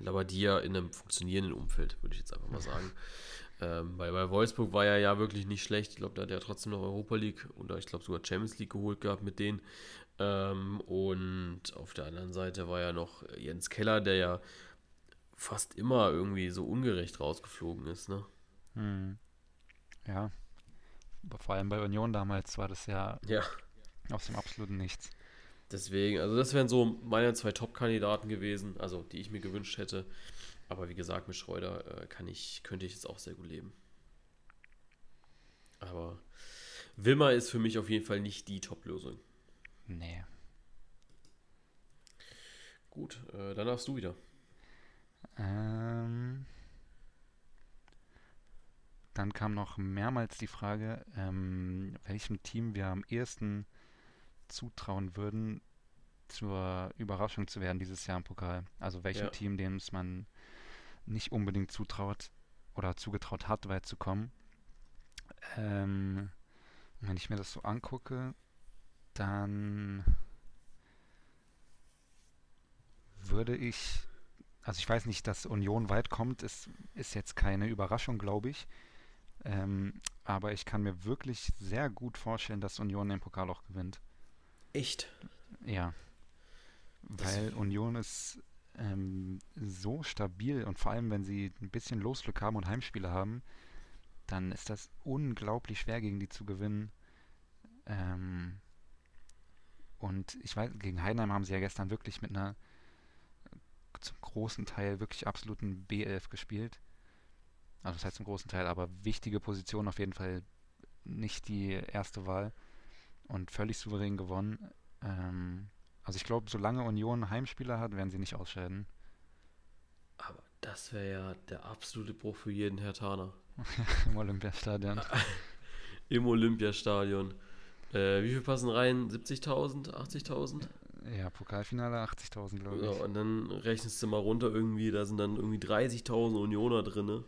Labadia in einem funktionierenden Umfeld, würde ich jetzt einfach mal sagen. ähm, weil bei Wolfsburg war er ja wirklich nicht schlecht. Ich glaube, da hat er trotzdem noch Europa League oder ich glaube sogar Champions League geholt gehabt mit denen. Ähm, und auf der anderen Seite war ja noch Jens Keller, der ja fast immer irgendwie so ungerecht rausgeflogen ist. Ne? Hm. Ja. Vor allem bei Union damals war das ja Ja. aus dem absoluten Nichts. Deswegen, also das wären so meine zwei Top-Kandidaten gewesen, also die ich mir gewünscht hätte. Aber wie gesagt, mit Schreuder äh, kann ich, könnte ich jetzt auch sehr gut leben. Aber Wilmer ist für mich auf jeden Fall nicht die Top-Lösung. Nee. Gut, äh, dann darfst du wieder. Ähm, dann kam noch mehrmals die Frage, ähm, welchem Team wir am ehesten zutrauen würden, zur Überraschung zu werden dieses Jahr im Pokal. Also welchem Ja. Team, dem es man nicht unbedingt zutraut oder zugetraut hat, weit zu kommen. Ähm, wenn ich mir das so angucke, dann würde ich also ich weiß nicht, dass Union weit kommt, ist, ist jetzt keine Überraschung, glaube ich. Ähm, aber ich kann mir wirklich sehr gut vorstellen, dass Union den Pokal auch gewinnt. Echt? Ja. Das- Weil Union ist ähm, so stabil und vor allem, wenn sie ein bisschen Losglück haben und Heimspiele haben, dann ist das unglaublich schwer, gegen die zu gewinnen. Ähm, und ich weiß, gegen Heidenheim haben sie ja gestern wirklich mit einer zum großen Teil wirklich absoluten B11 gespielt. Also das heißt zum großen Teil, aber wichtige Position auf jeden Fall nicht die erste Wahl und völlig souverän gewonnen. Ähm, also ich glaube, solange Union Heimspieler hat, werden sie nicht ausscheiden. Aber das wäre ja der absolute Bruch für jeden Hertaner. Im Olympiastadion. Im Olympiastadion. Äh, wie viel passen rein? 70.000? 80.000? Ja, Pokalfinale 80.000, glaube Ja, ich. und dann rechnest du mal runter irgendwie, da sind dann irgendwie 30.000 Unioner drin,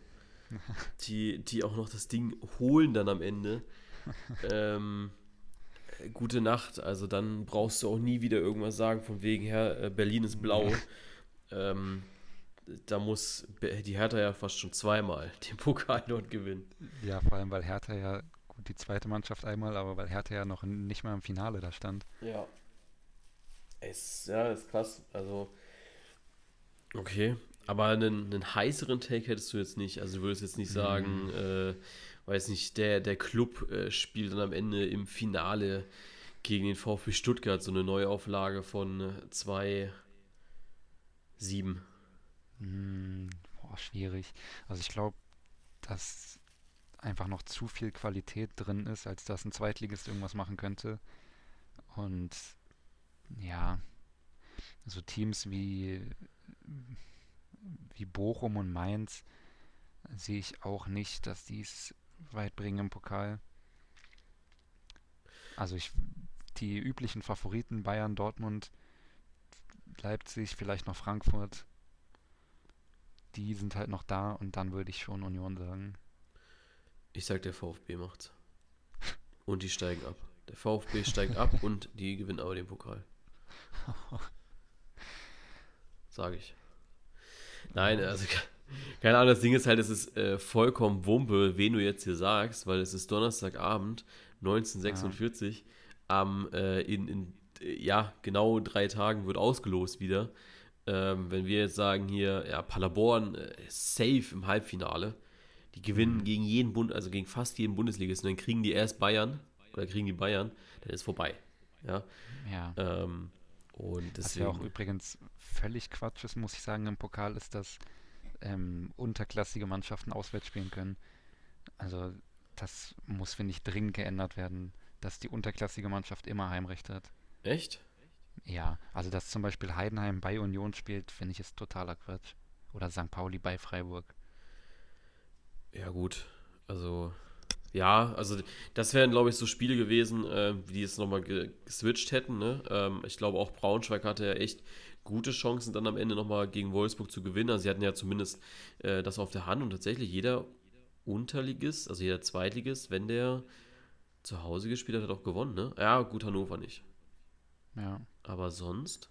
die, die auch noch das Ding holen dann am Ende. ähm, äh, gute Nacht, also dann brauchst du auch nie wieder irgendwas sagen von wegen her, äh, Berlin ist blau. ähm, da muss die Hertha ja fast schon zweimal den Pokal dort gewinnen. Ja, vor allem, weil Hertha ja, gut, die zweite Mannschaft einmal, aber weil Hertha ja noch nicht mal im Finale da stand. Ja. Ist, ja, ist krass. Also, okay. Aber einen, einen heißeren Take hättest du jetzt nicht. Also, du würdest jetzt nicht sagen, äh, weiß nicht, der, der Club äh, spielt dann am Ende im Finale gegen den VfB Stuttgart so eine Neuauflage von 2-7. Hm, boah, schwierig. Also ich glaube, dass einfach noch zu viel Qualität drin ist, als dass ein Zweitligist irgendwas machen könnte. Und ja, so Teams wie, wie Bochum und Mainz sehe ich auch nicht, dass die es weit bringen im Pokal. Also ich, die üblichen Favoriten Bayern, Dortmund, Leipzig, vielleicht noch Frankfurt, die sind halt noch da und dann würde ich schon Union sagen. Ich sag, der VfB macht's. Und die steigen ab. Der VfB steigt ab und die gewinnen aber den Pokal. Sage ich. Nein, also keine Ahnung, das Ding ist halt, es ist äh, vollkommen Wumpe, wen du jetzt hier sagst, weil es ist Donnerstagabend, 1946, am, äh, in, in, äh, ja, genau drei Tagen wird ausgelost wieder. Ähm, wenn wir jetzt sagen hier, ja, Paderborn äh, safe im Halbfinale, die gewinnen Mhm. gegen jeden Bund, also gegen fast jeden Bundesligisten, dann kriegen die erst Bayern oder kriegen die Bayern, dann ist vorbei. Ja, Ja. ähm, und Was ja auch deswegen, übrigens völlig Quatsch ist, muss ich sagen, im Pokal ist, dass ähm, unterklassige Mannschaften auswärts spielen können. Also das muss, finde ich, dringend geändert werden, dass die unterklassige Mannschaft immer Heimrecht hat. Echt? Ja, also dass zum Beispiel Heidenheim bei Union spielt, finde ich ist totaler Quatsch. Oder St. Pauli bei Freiburg. Ja, gut. Also, ja, also das wären, glaube ich, so Spiele gewesen, äh, die es nochmal ge geswitcht hätten. Ne? Ähm, ich glaube, auch Braunschweig hatte ja echt gute Chancen, dann am Ende nochmal gegen Wolfsburg zu gewinnen. Also sie hatten ja zumindest äh, das auf der Hand und tatsächlich jeder Unterligist, also jeder Zweitligist, wenn der zu Hause gespielt hat, hat auch gewonnen, ne? Ja, gut, Hannover nicht. Ja. Aber sonst?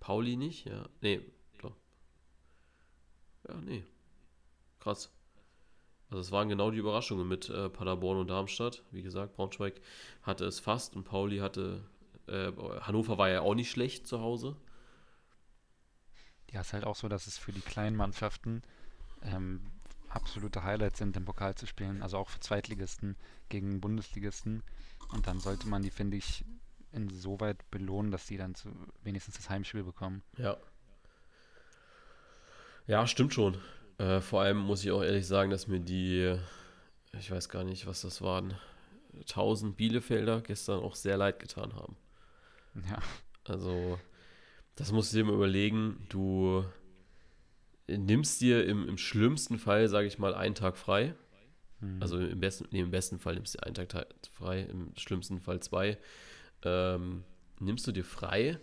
Pauli nicht? Ja. Nee, doch. Ja, nee. Krass. Also es waren genau die Überraschungen mit äh, Paderborn und Darmstadt. Wie gesagt, Braunschweig hatte es fast und Pauli hatte. Äh, Hannover war ja auch nicht schlecht zu Hause. Ja, ist halt auch so, dass es für die kleinen Mannschaften ähm, absolute Highlights sind, im Pokal zu spielen. Also auch für Zweitligisten gegen Bundesligisten. Und dann sollte man die, finde ich, insoweit belohnen, dass die dann zu, wenigstens das Heimspiel bekommen. Ja. Ja, stimmt schon. Äh, vor allem muss ich auch ehrlich sagen, dass mir die, ich weiß gar nicht, was das waren, 1000 Bielefelder gestern auch sehr leid getan haben. Ja. Also, das musst du dir mal überlegen. Du nimmst dir im, im schlimmsten Fall, sage ich mal, einen Tag frei. Hm. Also im besten, nee, im besten Fall nimmst du dir einen Tag frei, im schlimmsten Fall zwei. Ähm, nimmst du dir frei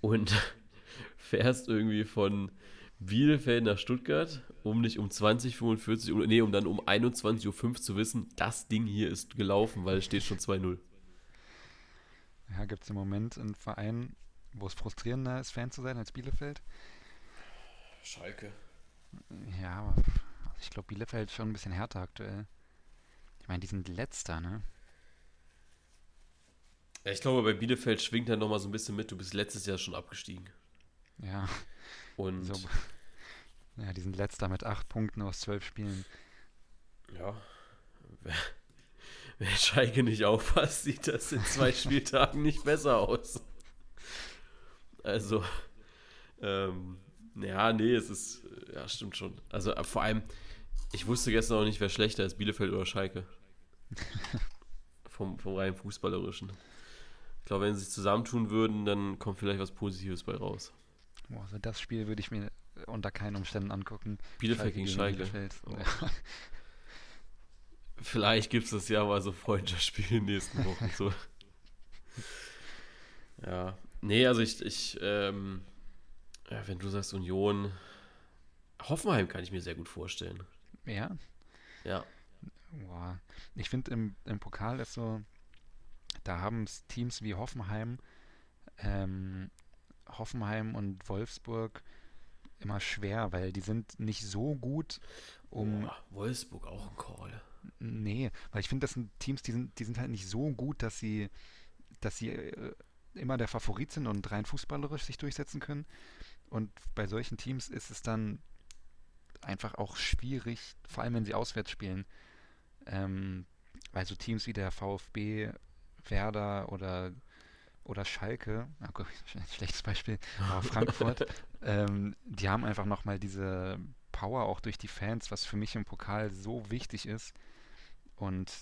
und fährst irgendwie von Bielefeld nach Stuttgart, um dich um 20.45 Uhr, nee, um dann um 21.05 Uhr zu wissen, das Ding hier ist gelaufen, weil es steht schon 2-0. Ja, gibt es im Moment einen Verein, wo es frustrierender ist, Fan zu sein als Bielefeld? Schalke. Ja, aber also ich glaube, Bielefeld ist schon ein bisschen härter aktuell. Ich meine, die sind letzter, ne? Ja, ich glaube, bei Bielefeld schwingt dann nochmal so ein bisschen mit, du bist letztes Jahr schon abgestiegen. Ja. Und So, ja, die sind letzter mit acht Punkten aus zwölf Spielen. ja, wer, wer Schalke nicht aufpasst, sieht das in zwei Spieltagen nicht besser aus. Also, ähm, ja, nee, es ist, ja, stimmt schon. Also äh, vor allem, ich wusste gestern auch nicht, wer schlechter ist, Bielefeld oder Schalke. vom, vom rein Fußballerischen. Ich glaube, wenn sie sich zusammentun würden, dann kommt vielleicht was Positives bei raus. Boah, also das Spiel würde ich mir unter keinen Umständen angucken. Bielefeld gegen Schalke. Bielefeld. Oh. Ja. Vielleicht gibt es das ja mal so Freundschaftsspiel in den nächsten Wochen. So. ja. Nee, also ich, ich ähm, ja, wenn du sagst Union, Hoffenheim kann ich mir sehr gut vorstellen. ja? Ja. Boah. Ich finde im, im Pokal ist so, da haben es Teams wie Hoffenheim, ähm, Hoffenheim und Wolfsburg immer schwer, weil die sind nicht so gut, um. Boah, Wolfsburg auch ein Call. Nee, weil ich finde, das sind Teams, die sind, die sind halt nicht so gut, dass sie, dass sie äh, immer der Favorit sind und rein fußballerisch sich durchsetzen können. Und bei solchen Teams ist es dann einfach auch schwierig, vor allem wenn sie auswärts spielen. Ähm, weil so Teams wie der VfB, Werder oder, oder Schalke, Gott, schlechtes Beispiel, aber Frankfurt, ähm, die haben einfach nochmal diese Power auch durch die Fans, was für mich im Pokal so wichtig ist. Und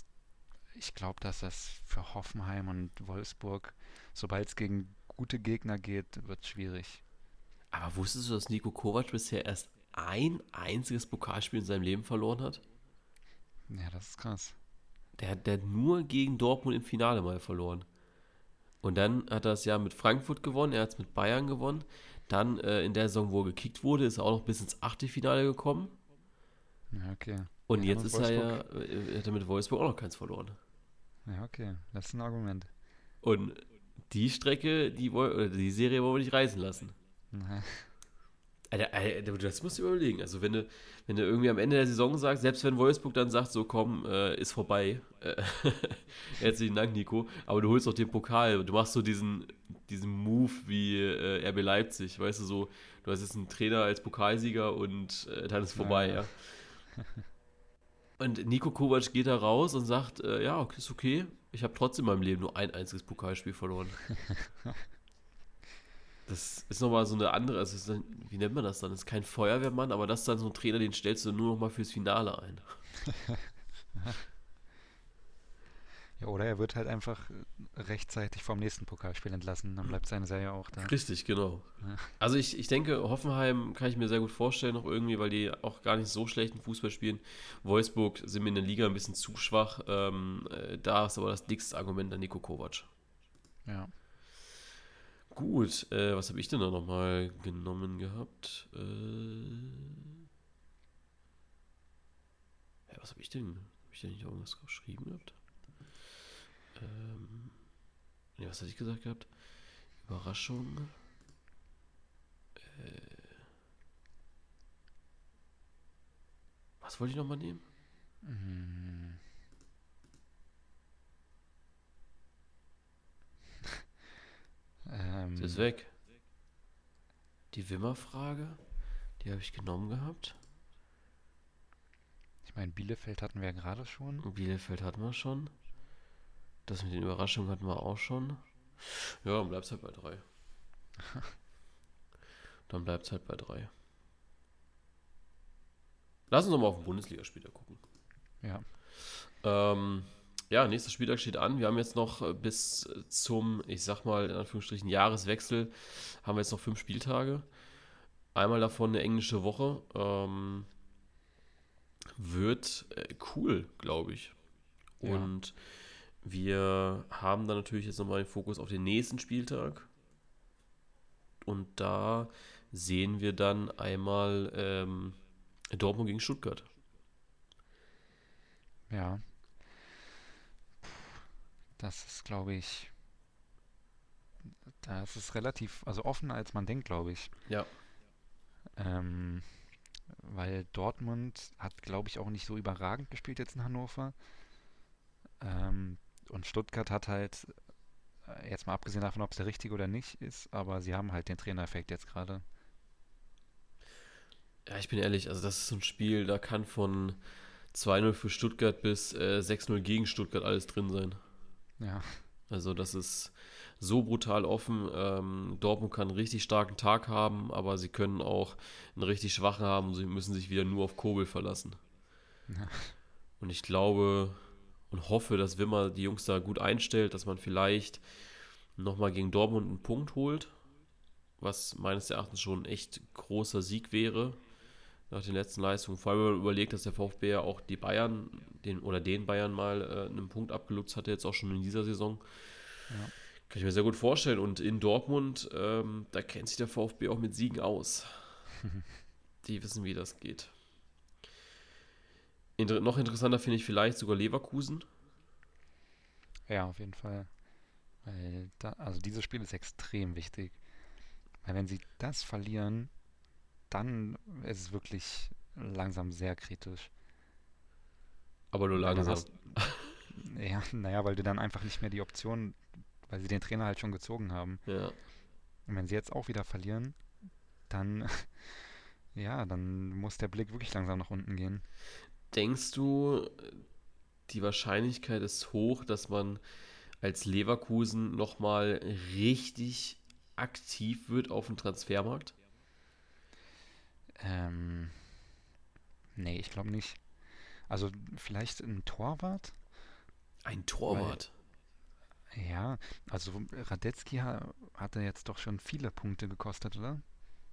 ich glaube, dass das für Hoffenheim und Wolfsburg, sobald es gegen gute Gegner geht, wird schwierig. Aber wusstest du, dass Nico Kovac bisher erst ein einziges Pokalspiel in seinem Leben verloren hat? Ja, das ist krass. Der, hat- der hat nur gegen Dortmund im Finale mal verloren. Und dann hat er es ja mit Frankfurt gewonnen, er hat es mit Bayern gewonnen. Dann äh, in der Saison, wo er gekickt wurde, ist er auch noch bis ins Achtelfinale gekommen. Ja, okay. Und Ja, jetzt ist er ja, äh, hat er mit Wolfsburg auch noch keins verloren. Ja, okay. Das ist ein Argument. Und die Strecke, die, woll- oder die Serie wollen wir nicht reisen lassen. Na, Alter, Alter, das musst du überlegen. Also wenn du, wenn du irgendwie am Ende der Saison sagst, selbst wenn Wolfsburg dann sagt, so komm, äh, ist vorbei. Äh, herzlichen Dank, Nico. Aber du holst doch den Pokal. Du machst so diesen, diesen Move wie äh, RB Leipzig. Weißt du, so, du hast jetzt einen Trainer als Pokalsieger und äh, dann ist vorbei, Ja, ja. Und Nico Kovac geht da raus und sagt, äh, ja, okay, ist okay. Ich habe trotzdem in meinem Leben nur ein einziges Pokalspiel verloren. Das ist nochmal so eine andere, also ist wie nennt man das dann? Das ist kein Feuerwehrmann, aber das ist dann so ein Trainer, den stellst du nur noch mal fürs Finale ein. Ja, oder er wird halt einfach rechtzeitig vom nächsten Pokalspiel entlassen, dann bleibt seine Serie auch da. Richtig, genau. Ja. Also ich, ich denke, Hoffenheim kann ich mir sehr gut vorstellen, noch irgendwie, weil die auch gar nicht so schlechten Fußball spielen. Wolfsburg sind mir in der Liga ein bisschen zu schwach. Ähm, äh, da ist aber das dickste Argument an Nico Kovac. Ja. Gut, äh, was habe ich denn da nochmal genommen gehabt? Äh, ja, was habe ich denn? Habe ich denn nicht irgendwas geschrieben gehabt? Ähm, nee, was hatte ich gesagt gehabt? Überraschung. Äh, was wollte ich nochmal nehmen? Mm. ähm, Das ist weg. Die Wimmer-Frage, die habe ich genommen gehabt. ich meine, Bielefeld hatten wir ja gerade schon. Bielefeld hatten wir schon. Das mit den Überraschungen hatten wir auch schon. Ja, dann bleibt es halt bei drei. dann bleibt es halt bei drei. Lass uns doch mal auf den Bundesligaspieler gucken. Ja. Ähm, ja, nächster Spieltag steht an. Wir haben jetzt noch äh, bis zum, ich sag mal, in Anführungsstrichen Jahreswechsel, haben wir jetzt noch fünf Spieltage. Einmal davon eine englische Woche. Ähm, wird äh, cool, glaube ich. Ja. Wir haben dann natürlich jetzt nochmal den Fokus auf den nächsten Spieltag. Und da sehen wir dann einmal ähm, Dortmund gegen Stuttgart. Ja. Das ist, glaube ich, da ist relativ, also offener als man denkt, glaube ich. Ja. Ähm, weil Dortmund hat, glaube ich, auch nicht so überragend gespielt jetzt in Hannover. Ähm, und Stuttgart hat halt, äh, jetzt mal abgesehen davon, ob es der richtige oder nicht ist, aber sie haben halt den Trainereffekt jetzt gerade. Ja, ich bin ehrlich, also das ist so ein Spiel, da kann von 2-0 für Stuttgart bis äh, 6-0 gegen Stuttgart alles drin sein. Ja, Also das ist so brutal offen. Ähm, Dortmund kann einen richtig starken Tag haben, aber sie können auch einen richtig schwachen haben. Sie müssen sich wieder nur auf Kobel verlassen. Ja. Und ich glaube und hoffe, dass Wimmer die Jungs da gut einstellt, dass man vielleicht nochmal gegen Dortmund einen Punkt holt, was meines Erachtens schon ein echt großer Sieg wäre nach den letzten Leistungen. Vor allem, wenn man überlegt, dass der VfB ja auch die Bayern, den oder den Bayern mal äh, einen Punkt abgeluchst hatte, jetzt auch schon in dieser Saison. Ja. Kann ich mir sehr gut vorstellen. Und in Dortmund, ähm, da kennt sich der VfB auch mit Siegen aus. Die wissen, wie das geht. Inter noch interessanter finde ich vielleicht sogar Leverkusen. ja, auf jeden Fall. Weil da, also dieses Spiel ist extrem wichtig. Weil wenn sie das verlieren, dann ist es wirklich langsam sehr kritisch. Aber nur langsam. hast- Ja, naja, weil du dann einfach nicht mehr die Option, weil sie den Trainer halt schon gezogen haben. Ja. Und wenn sie jetzt auch wieder verlieren, dann, ja, dann muss der Blick wirklich langsam nach unten gehen. Denkst du, die Wahrscheinlichkeit ist hoch, dass man als Leverkusen nochmal richtig aktiv wird auf dem Transfermarkt? Ähm, nee, ich glaube nicht. Also vielleicht ein Torwart? Ein Torwart. Ja, also Radetzky ha hatte jetzt doch schon viele Punkte gekostet, oder?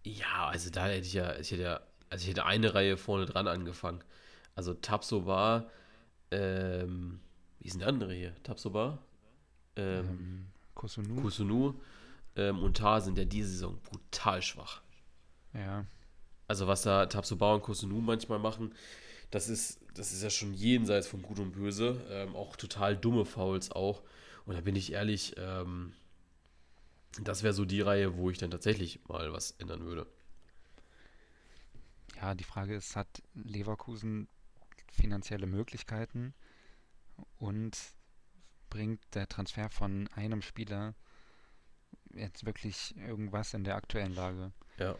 Ja, also da hätte ich ja, ich hätte ja, also ich hätte eine Reihe vorne dran angefangen. Also Tabsoba, ähm, wie sind die andere hier? Tabsoba, ähm, Ähm, Kosunu? Kusunu ähm, und Tar sind ja diese Saison brutal schwach. Ja, Also was da Tabsoba und Kusunu manchmal machen, das ist, das ist ja schon jenseits von Gut und Böse. Ähm, auch total dumme Fouls auch. Und da bin ich ehrlich, ähm, das wäre so die Reihe, wo ich dann tatsächlich mal was ändern würde. ja, die Frage ist, hat Leverkusen finanzielle Möglichkeiten und bringt der Transfer von einem Spieler jetzt wirklich irgendwas in der aktuellen Lage? Ja.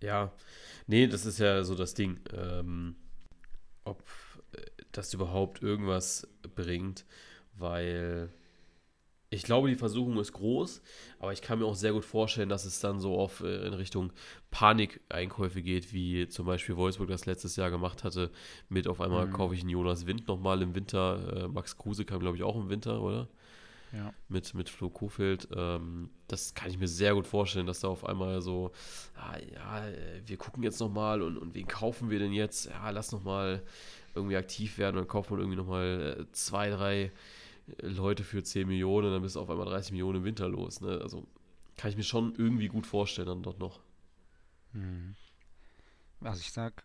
Ja, nee, das ist ja so das Ding. Ähm, ob äh, das überhaupt irgendwas bringt, weil Ich glaube, die Versuchung ist groß, aber ich kann mir auch sehr gut vorstellen, dass es dann so auf äh, in Richtung Panikeinkäufe geht, wie zum Beispiel Wolfsburg das letztes Jahr gemacht hatte, mit auf einmal mhm. kaufe ich einen Jonas Wind nochmal im Winter. Äh, Max Kruse kam, glaube ich, auch im Winter, oder? Ja. Mit, mit Flo Kofeld. Ähm, das kann ich mir sehr gut vorstellen, dass da auf einmal so, ah, ja, wir gucken jetzt nochmal und, und wen kaufen wir denn jetzt? Ja, lass nochmal irgendwie aktiv werden und kaufen wir irgendwie nochmal äh, zwei, drei Leute für 10 Millionen, dann bist du auf einmal 30 Millionen im Winter los. Ne? Also kann ich mir schon irgendwie gut vorstellen dann dort noch. Hm. Also ich sag,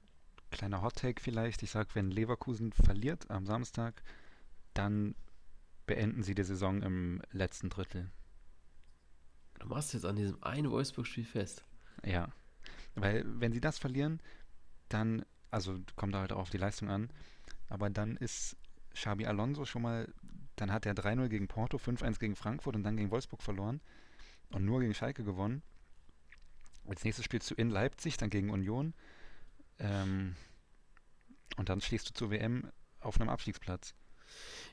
kleiner Hot Take vielleicht, ich sag, wenn Leverkusen verliert am Samstag, dann beenden sie die Saison im letzten Drittel. Du machst jetzt an diesem einen Wolfsburg-Spiel fest. Ja, weil wenn sie das verlieren, dann, also kommt da halt auch auf die Leistung an, aber dann ist Xabi Alonso schon mal dann hat er 3-0 gegen Porto, 5-1 gegen Frankfurt und dann gegen Wolfsburg verloren und nur gegen Schalke gewonnen. Als nächstes spielst du in Leipzig, dann gegen Union. Ähm, und dann stehst du zur WM auf einem Abstiegsplatz.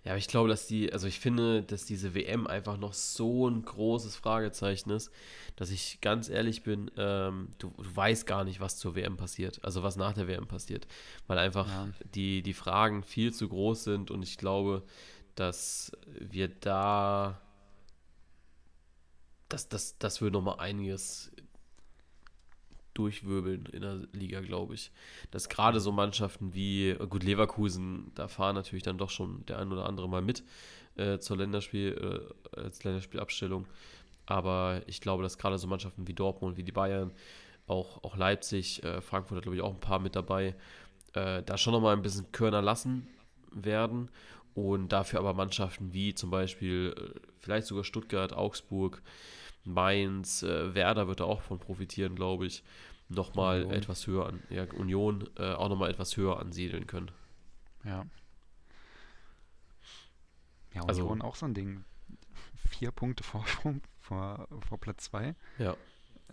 Ja, aber ich glaube, dass die, also ich finde, dass diese WM einfach noch so ein großes Fragezeichen ist, dass ich ganz ehrlich bin, ähm, du, du, weißt gar nicht, was zur WM passiert, also was nach der WM passiert, weil einfach ja. die, die Fragen viel zu groß sind und ich glaube, dass wir da, dass das, das würde nochmal einiges durchwirbeln in der Liga, glaube ich. Dass gerade so Mannschaften wie, gut, Leverkusen, da fahren natürlich dann doch schon der ein oder andere mal mit äh, zur Länderspiel, äh, als Länderspielabstellung. Aber ich glaube, dass gerade so Mannschaften wie Dortmund, wie die Bayern, auch, auch Leipzig, äh, Frankfurt hat, glaube ich, auch ein paar mit dabei, äh, da schon nochmal ein bisschen Körner lassen werden und dafür aber Mannschaften wie zum Beispiel äh, vielleicht sogar Stuttgart, Augsburg, Mainz, äh, Werder wird da auch von profitieren, glaube ich, nochmal Union. etwas höher an, ja, Union äh, auch nochmal etwas höher ansiedeln können. Ja. Ja, also Union also, auch so ein Ding. Vier Punkte Vorsprung vor, vor Platz zwei. Ja.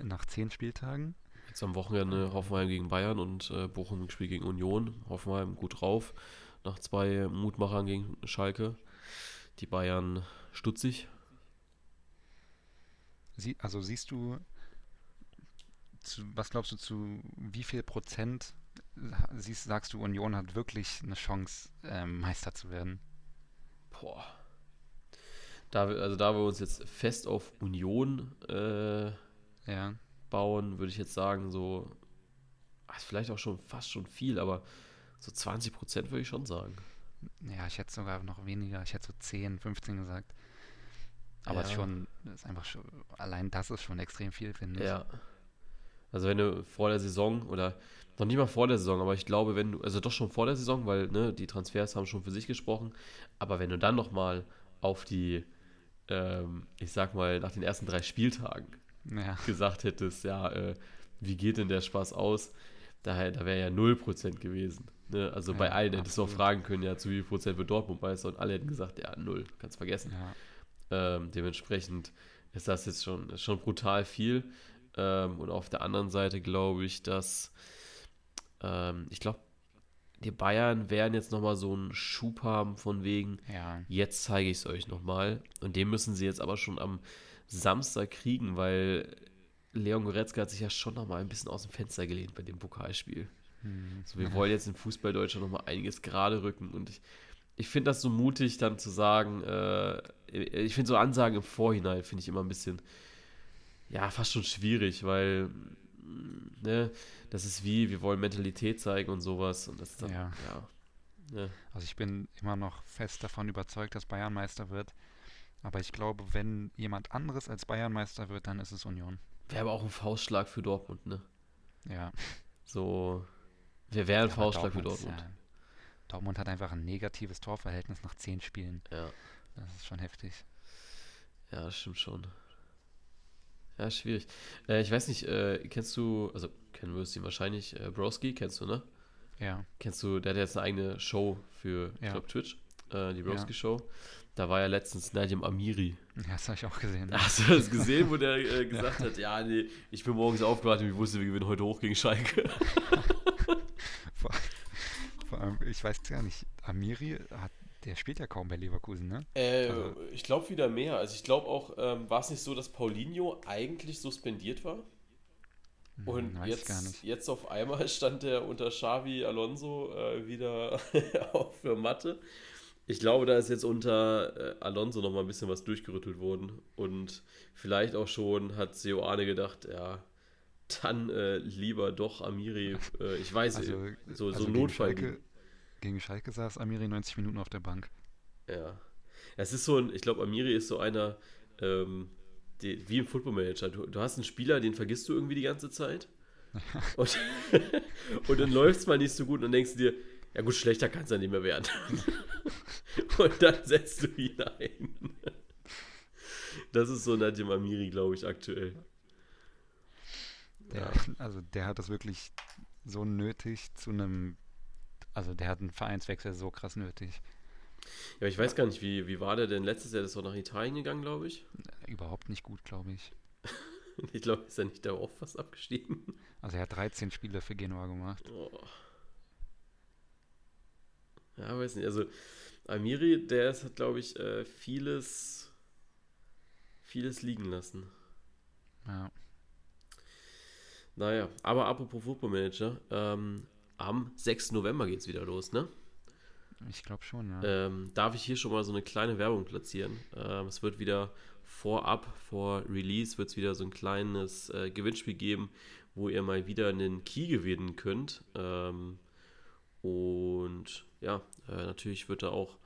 Nach zehn Spieltagen. Jetzt am Wochenende Hoffenheim gegen Bayern und äh, Bochum Spiel gegen Union. Hoffenheim gut drauf nach zwei Mutmachern gegen Schalke. Die Bayern stutzig. Sie, also siehst du, zu, was glaubst du, zu wie viel Prozent siehst, sagst du, Union hat wirklich eine Chance, ähm, Meister zu werden? Boah. Da, also da wir uns jetzt fest auf Union äh, ja. bauen, würde ich jetzt sagen, so, ach, vielleicht auch schon fast schon viel, aber so 20 Prozent würde ich schon sagen. Ja, ich hätte sogar noch weniger. Ich hätte so 10, 15 gesagt. Aber ja. schon, ist einfach schon, allein das ist schon extrem viel, finde ich. Ja. Also wenn du vor der Saison oder noch nicht mal vor der Saison, aber ich glaube, wenn du, also doch schon vor der Saison, weil ne, die Transfers haben schon für sich gesprochen, aber wenn du dann nochmal auf die, ähm, ich sag mal, nach den ersten drei Spieltagen ja. gesagt hättest, ja, äh, wie geht denn der Spaß aus, da, da wäre ja 0% gewesen. Ne? Also ja, bei allen absolut. hättest du auch fragen können, ja, zu wie viel Prozent wird Dortmund Meister und alle hätten gesagt, ja, null, kannst vergessen. Ja. Ähm, dementsprechend ist das jetzt schon, schon brutal viel. Ähm, und auf der anderen Seite glaube ich, dass ähm, ich glaube, die Bayern werden jetzt nochmal so einen Schub haben von wegen, ja. jetzt zeige ich es euch nochmal. Und den müssen sie jetzt aber schon am Samstag kriegen, weil Leon Goretzka hat sich ja schon nochmal ein bisschen aus dem Fenster gelehnt bei dem Pokalspiel. Hm. So, wir wollen jetzt in Fußball Deutschland nochmal einiges gerade rücken und ich, ich finde das so mutig, dann zu sagen, äh, ich finde so Ansagen im Vorhinein, finde ich immer ein bisschen, ja, fast schon schwierig, weil, ne, das ist wie, wir wollen Mentalität zeigen und sowas und das dann, ja. ja ne. Also ich bin immer noch fest davon überzeugt, dass Bayern Meister wird, aber ich glaube, wenn jemand anderes als Bayern Meister wird, dann ist es Union. Wäre aber auch ein Faustschlag für Dortmund, ne? Ja. So, wir wären ja, Faustschlag für Dortmund. Ja, Dortmund hat einfach ein negatives Torverhältnis nach zehn Spielen. Ja. Das ist schon heftig. Ja, das stimmt schon. Ja, schwierig. Äh, ich weiß nicht, äh, kennst du, also kennen wirst du ihn wahrscheinlich, äh, Broski, kennst du, ne? Ja. Kennst du, der hat jetzt eine eigene Show für, ja. ich glaube, Twitch, äh, die Broski Show. Da war ja letztens Nadim Amiri. Ja, das habe ich auch gesehen. Hast du das gesehen, wo der äh, gesagt hat, ja, nee, ich bin morgens aufgewacht und ich wusste, wir gewinnen heute hoch gegen Schalke. vor, vor allem, ich weiß gar nicht, Amiri, hat der spielt ja kaum bei Leverkusen, ne? Äh, also. Ich glaube wieder mehr. Also ich glaube auch, ähm, war es nicht so, dass Paulinho eigentlich suspendiert war? Hm, Und Weiß jetzt, jetzt auf einmal stand er unter Xavi Alonso äh, wieder auf für Matte. Ich glaube, da ist jetzt unter äh, Alonso noch mal ein bisschen was durchgerüttelt worden. Und vielleicht auch schon hat Seoane gedacht, ja, dann äh, lieber doch Amiri. Äh, ich weiß, also, so, also so Notfall. Gegen Schalke, gegen Schalke saß Amiri 90 Minuten auf der Bank. Ja. Es ist so ein, ich glaube, Amiri ist so einer, ähm, die, wie im Football Manager. Du, du, hast einen Spieler, den vergisst du irgendwie die ganze Zeit. und, und dann läuft es mal nicht so gut und dann denkst du dir, ja gut, schlechter kann es ja nicht mehr werden. und dann setzt du ihn ein. Das ist so Nadim Amiri, glaube ich, aktuell. Der, also der hat das wirklich so nötig zu einem, also der hat einen Vereinswechsel so krass nötig. Ja, ich weiß gar nicht, wie, wie war der denn letztes Jahr? Das ist auch nach Italien gegangen, glaube ich. Überhaupt nicht gut, glaube ich. ich glaube, ist er nicht da auch fast abgestiegen. Also er hat 13 Spiele für Genua gemacht. Oh. Ja, weiß nicht. Also Amiri, der hat, glaube ich, äh, vieles, vieles liegen lassen. Ja. Naja, aber apropos Football Manager, ähm, am 6. November geht es wieder los, ne? Ich glaube schon, ja. Ähm, darf ich hier schon mal so eine kleine Werbung platzieren? Ähm, es wird wieder vorab, vor Release, wird es wieder so ein kleines äh, Gewinnspiel geben, wo ihr mal wieder einen Key gewinnen könnt. Ähm, und ja, äh, natürlich wird da auch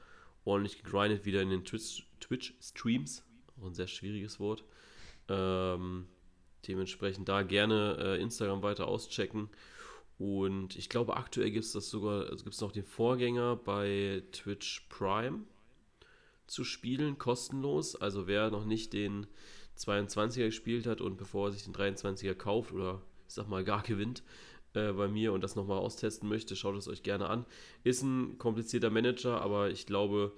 ordentlich gegrindet, wieder in den Twitch-Streams. auch ein sehr schwieriges Wort. Ähm, dementsprechend da gerne äh, Instagram weiter auschecken. Und ich glaube, aktuell gibt es das sogar, also gibt es noch den Vorgänger bei Twitch Prime zu spielen, kostenlos. Also wer noch nicht den 22er gespielt hat und bevor er sich den 23er kauft oder ich sag mal gar gewinnt äh, bei mir und das nochmal austesten möchte, schaut es euch gerne an. Ist ein komplizierter Manager, aber ich glaube,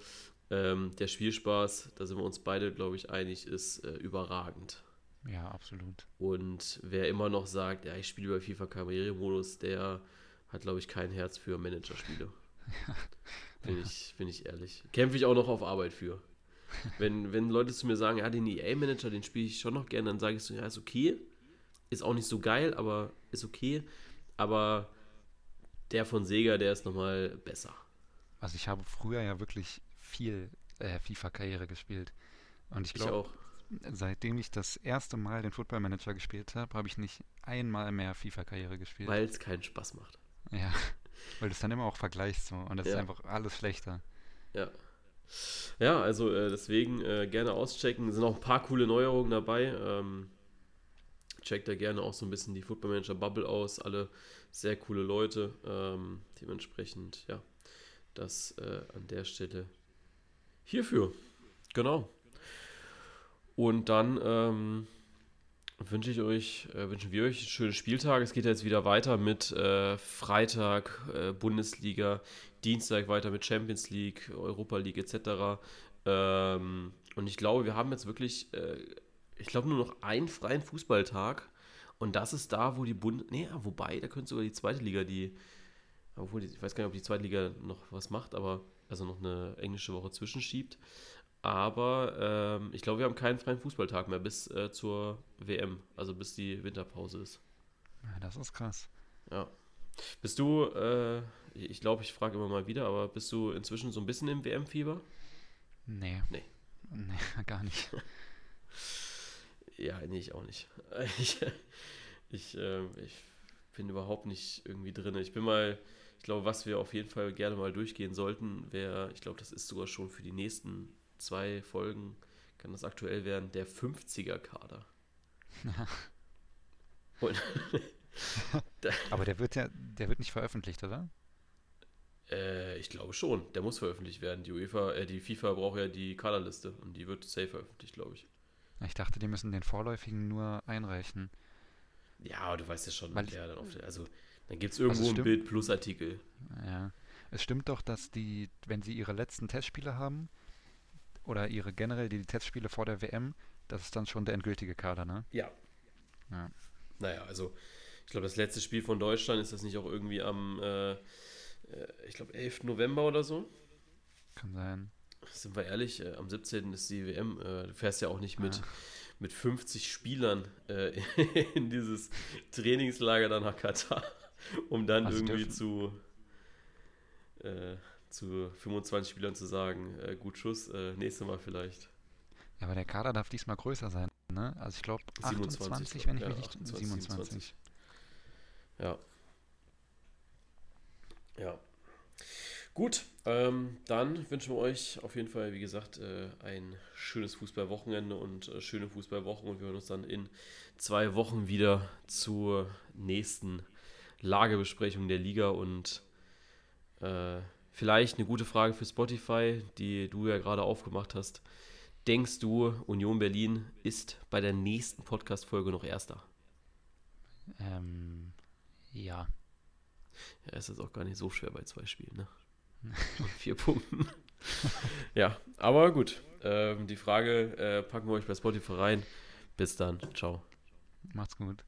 ähm, der Spielspaß, da sind wir uns beide, glaube ich, einig, ist äh, überragend. Ja, absolut. Und wer immer noch sagt, ja, ich spiele bei FIFA Karrieremodus, der hat, glaube ich, kein Herz für Managerspiele. Bin, ja. ich, bin ich ehrlich. Kämpfe ich auch noch auf Arbeit für. Wenn, wenn Leute zu mir sagen, ja, den EA-Manager, den spiele ich schon noch gerne, dann sage ich so, ja, ist okay. Ist auch nicht so geil, aber ist okay. Aber der von Sega, der ist nochmal besser. Also ich habe früher ja wirklich viel äh, FIFA-Karriere gespielt. Und ich glaube, seitdem ich das erste Mal den Football Manager gespielt habe, habe ich nicht einmal mehr FIFA-Karriere gespielt. Weil es keinen Spaß macht. Ja, weil du es dann immer auch vergleichst so und das ja. ist einfach alles schlechter. Ja. Ja, also äh, deswegen äh, gerne auschecken. Es sind auch ein paar coole Neuerungen dabei. Ähm, checkt da gerne auch so ein bisschen die Football Manager Bubble aus. Alle sehr coole Leute. Ähm, dementsprechend, ja, das äh, an der Stelle hierfür. Genau. Und dann ähm, wünsche ich euch, äh, wünschen wir euch einen schönen Spieltag. Es geht jetzt wieder weiter mit äh, Freitag äh, Bundesliga, Dienstag weiter mit Champions League, Europa League etc. Ähm, und ich glaube, wir haben jetzt wirklich, äh, ich glaube, nur noch einen freien Fußballtag. Und das ist da, wo die Bund. Nee, wobei, da könnte sogar die zweite Liga, die. Obwohl, ich weiß gar nicht, ob die zweite Liga noch was macht, aber also noch eine englische Woche zwischenschiebt. Aber ähm, ich glaube, wir haben keinen freien Fußballtag mehr bis äh, zur WM, also bis die Winterpause ist. Ja, das ist krass. Ja. Bist du, äh, ich glaube, ich frage immer mal wieder, aber bist du inzwischen so ein bisschen im WM-Fieber? Nee. Nee. Nee, gar nicht. ja, nee, ich auch nicht. Ich, ich, äh, ich bin überhaupt nicht irgendwie drin. Ich bin mal, ich glaube, was wir auf jeden Fall gerne mal durchgehen sollten, wäre, ich glaube, das ist sogar schon für die nächsten zwei Folgen kann das aktuell werden, der 50er-Kader. Aber der wird ja, der wird nicht veröffentlicht, oder? Äh, ich glaube schon. Der muss veröffentlicht werden. Die UEFA, äh, die FIFA braucht ja die Kaderliste und die wird safe veröffentlicht, glaube ich. Ich dachte, die müssen den vorläufigen nur einreichen. Ja, aber du weißt ja schon, Weil der dann auf der, also dann gibt es irgendwo also ein Bild plus Artikel. Ja. Es stimmt doch, dass die, wenn sie ihre letzten Testspiele haben, oder ihre generell die Testspiele vor der WM, das ist dann schon der endgültige Kader, ne? Ja. ja. Naja, also ich glaube, das letzte Spiel von Deutschland ist das nicht auch irgendwie am, äh, äh ich glaube, 11. November oder so? Kann sein. Sind wir ehrlich, äh, am 17. ist die WM. Äh, du fährst ja auch nicht mit, ah. mit 50 Spielern äh, in dieses Trainingslager dann nach Katar, um dann also irgendwie zu, äh, zu 25 Spielern zu sagen, äh, gut Schuss, äh, nächstes Mal vielleicht. Ja, aber der Kader darf diesmal größer sein, ne? Also ich glaube 28, wenn ich ja, mich nicht... 28, 27. 27. Ja. Ja. Gut, ähm, dann wünschen wir euch auf jeden Fall, wie gesagt, äh, ein schönes Fußballwochenende und äh, schöne Fußballwochen und wir hören uns dann in zwei Wochen wieder zur nächsten Lagebesprechung der Liga und äh, vielleicht eine gute Frage für Spotify, die du ja gerade aufgemacht hast. Denkst du, Union Berlin ist bei der nächsten Podcast-Folge noch Erster? Ähm, ja. Ja, ist jetzt auch gar nicht so schwer bei zwei Spielen, ne? vier Punkten. ja, aber gut. Ähm, die Frage äh, packen wir euch bei Spotify rein. Bis dann. Ciao. Macht's gut.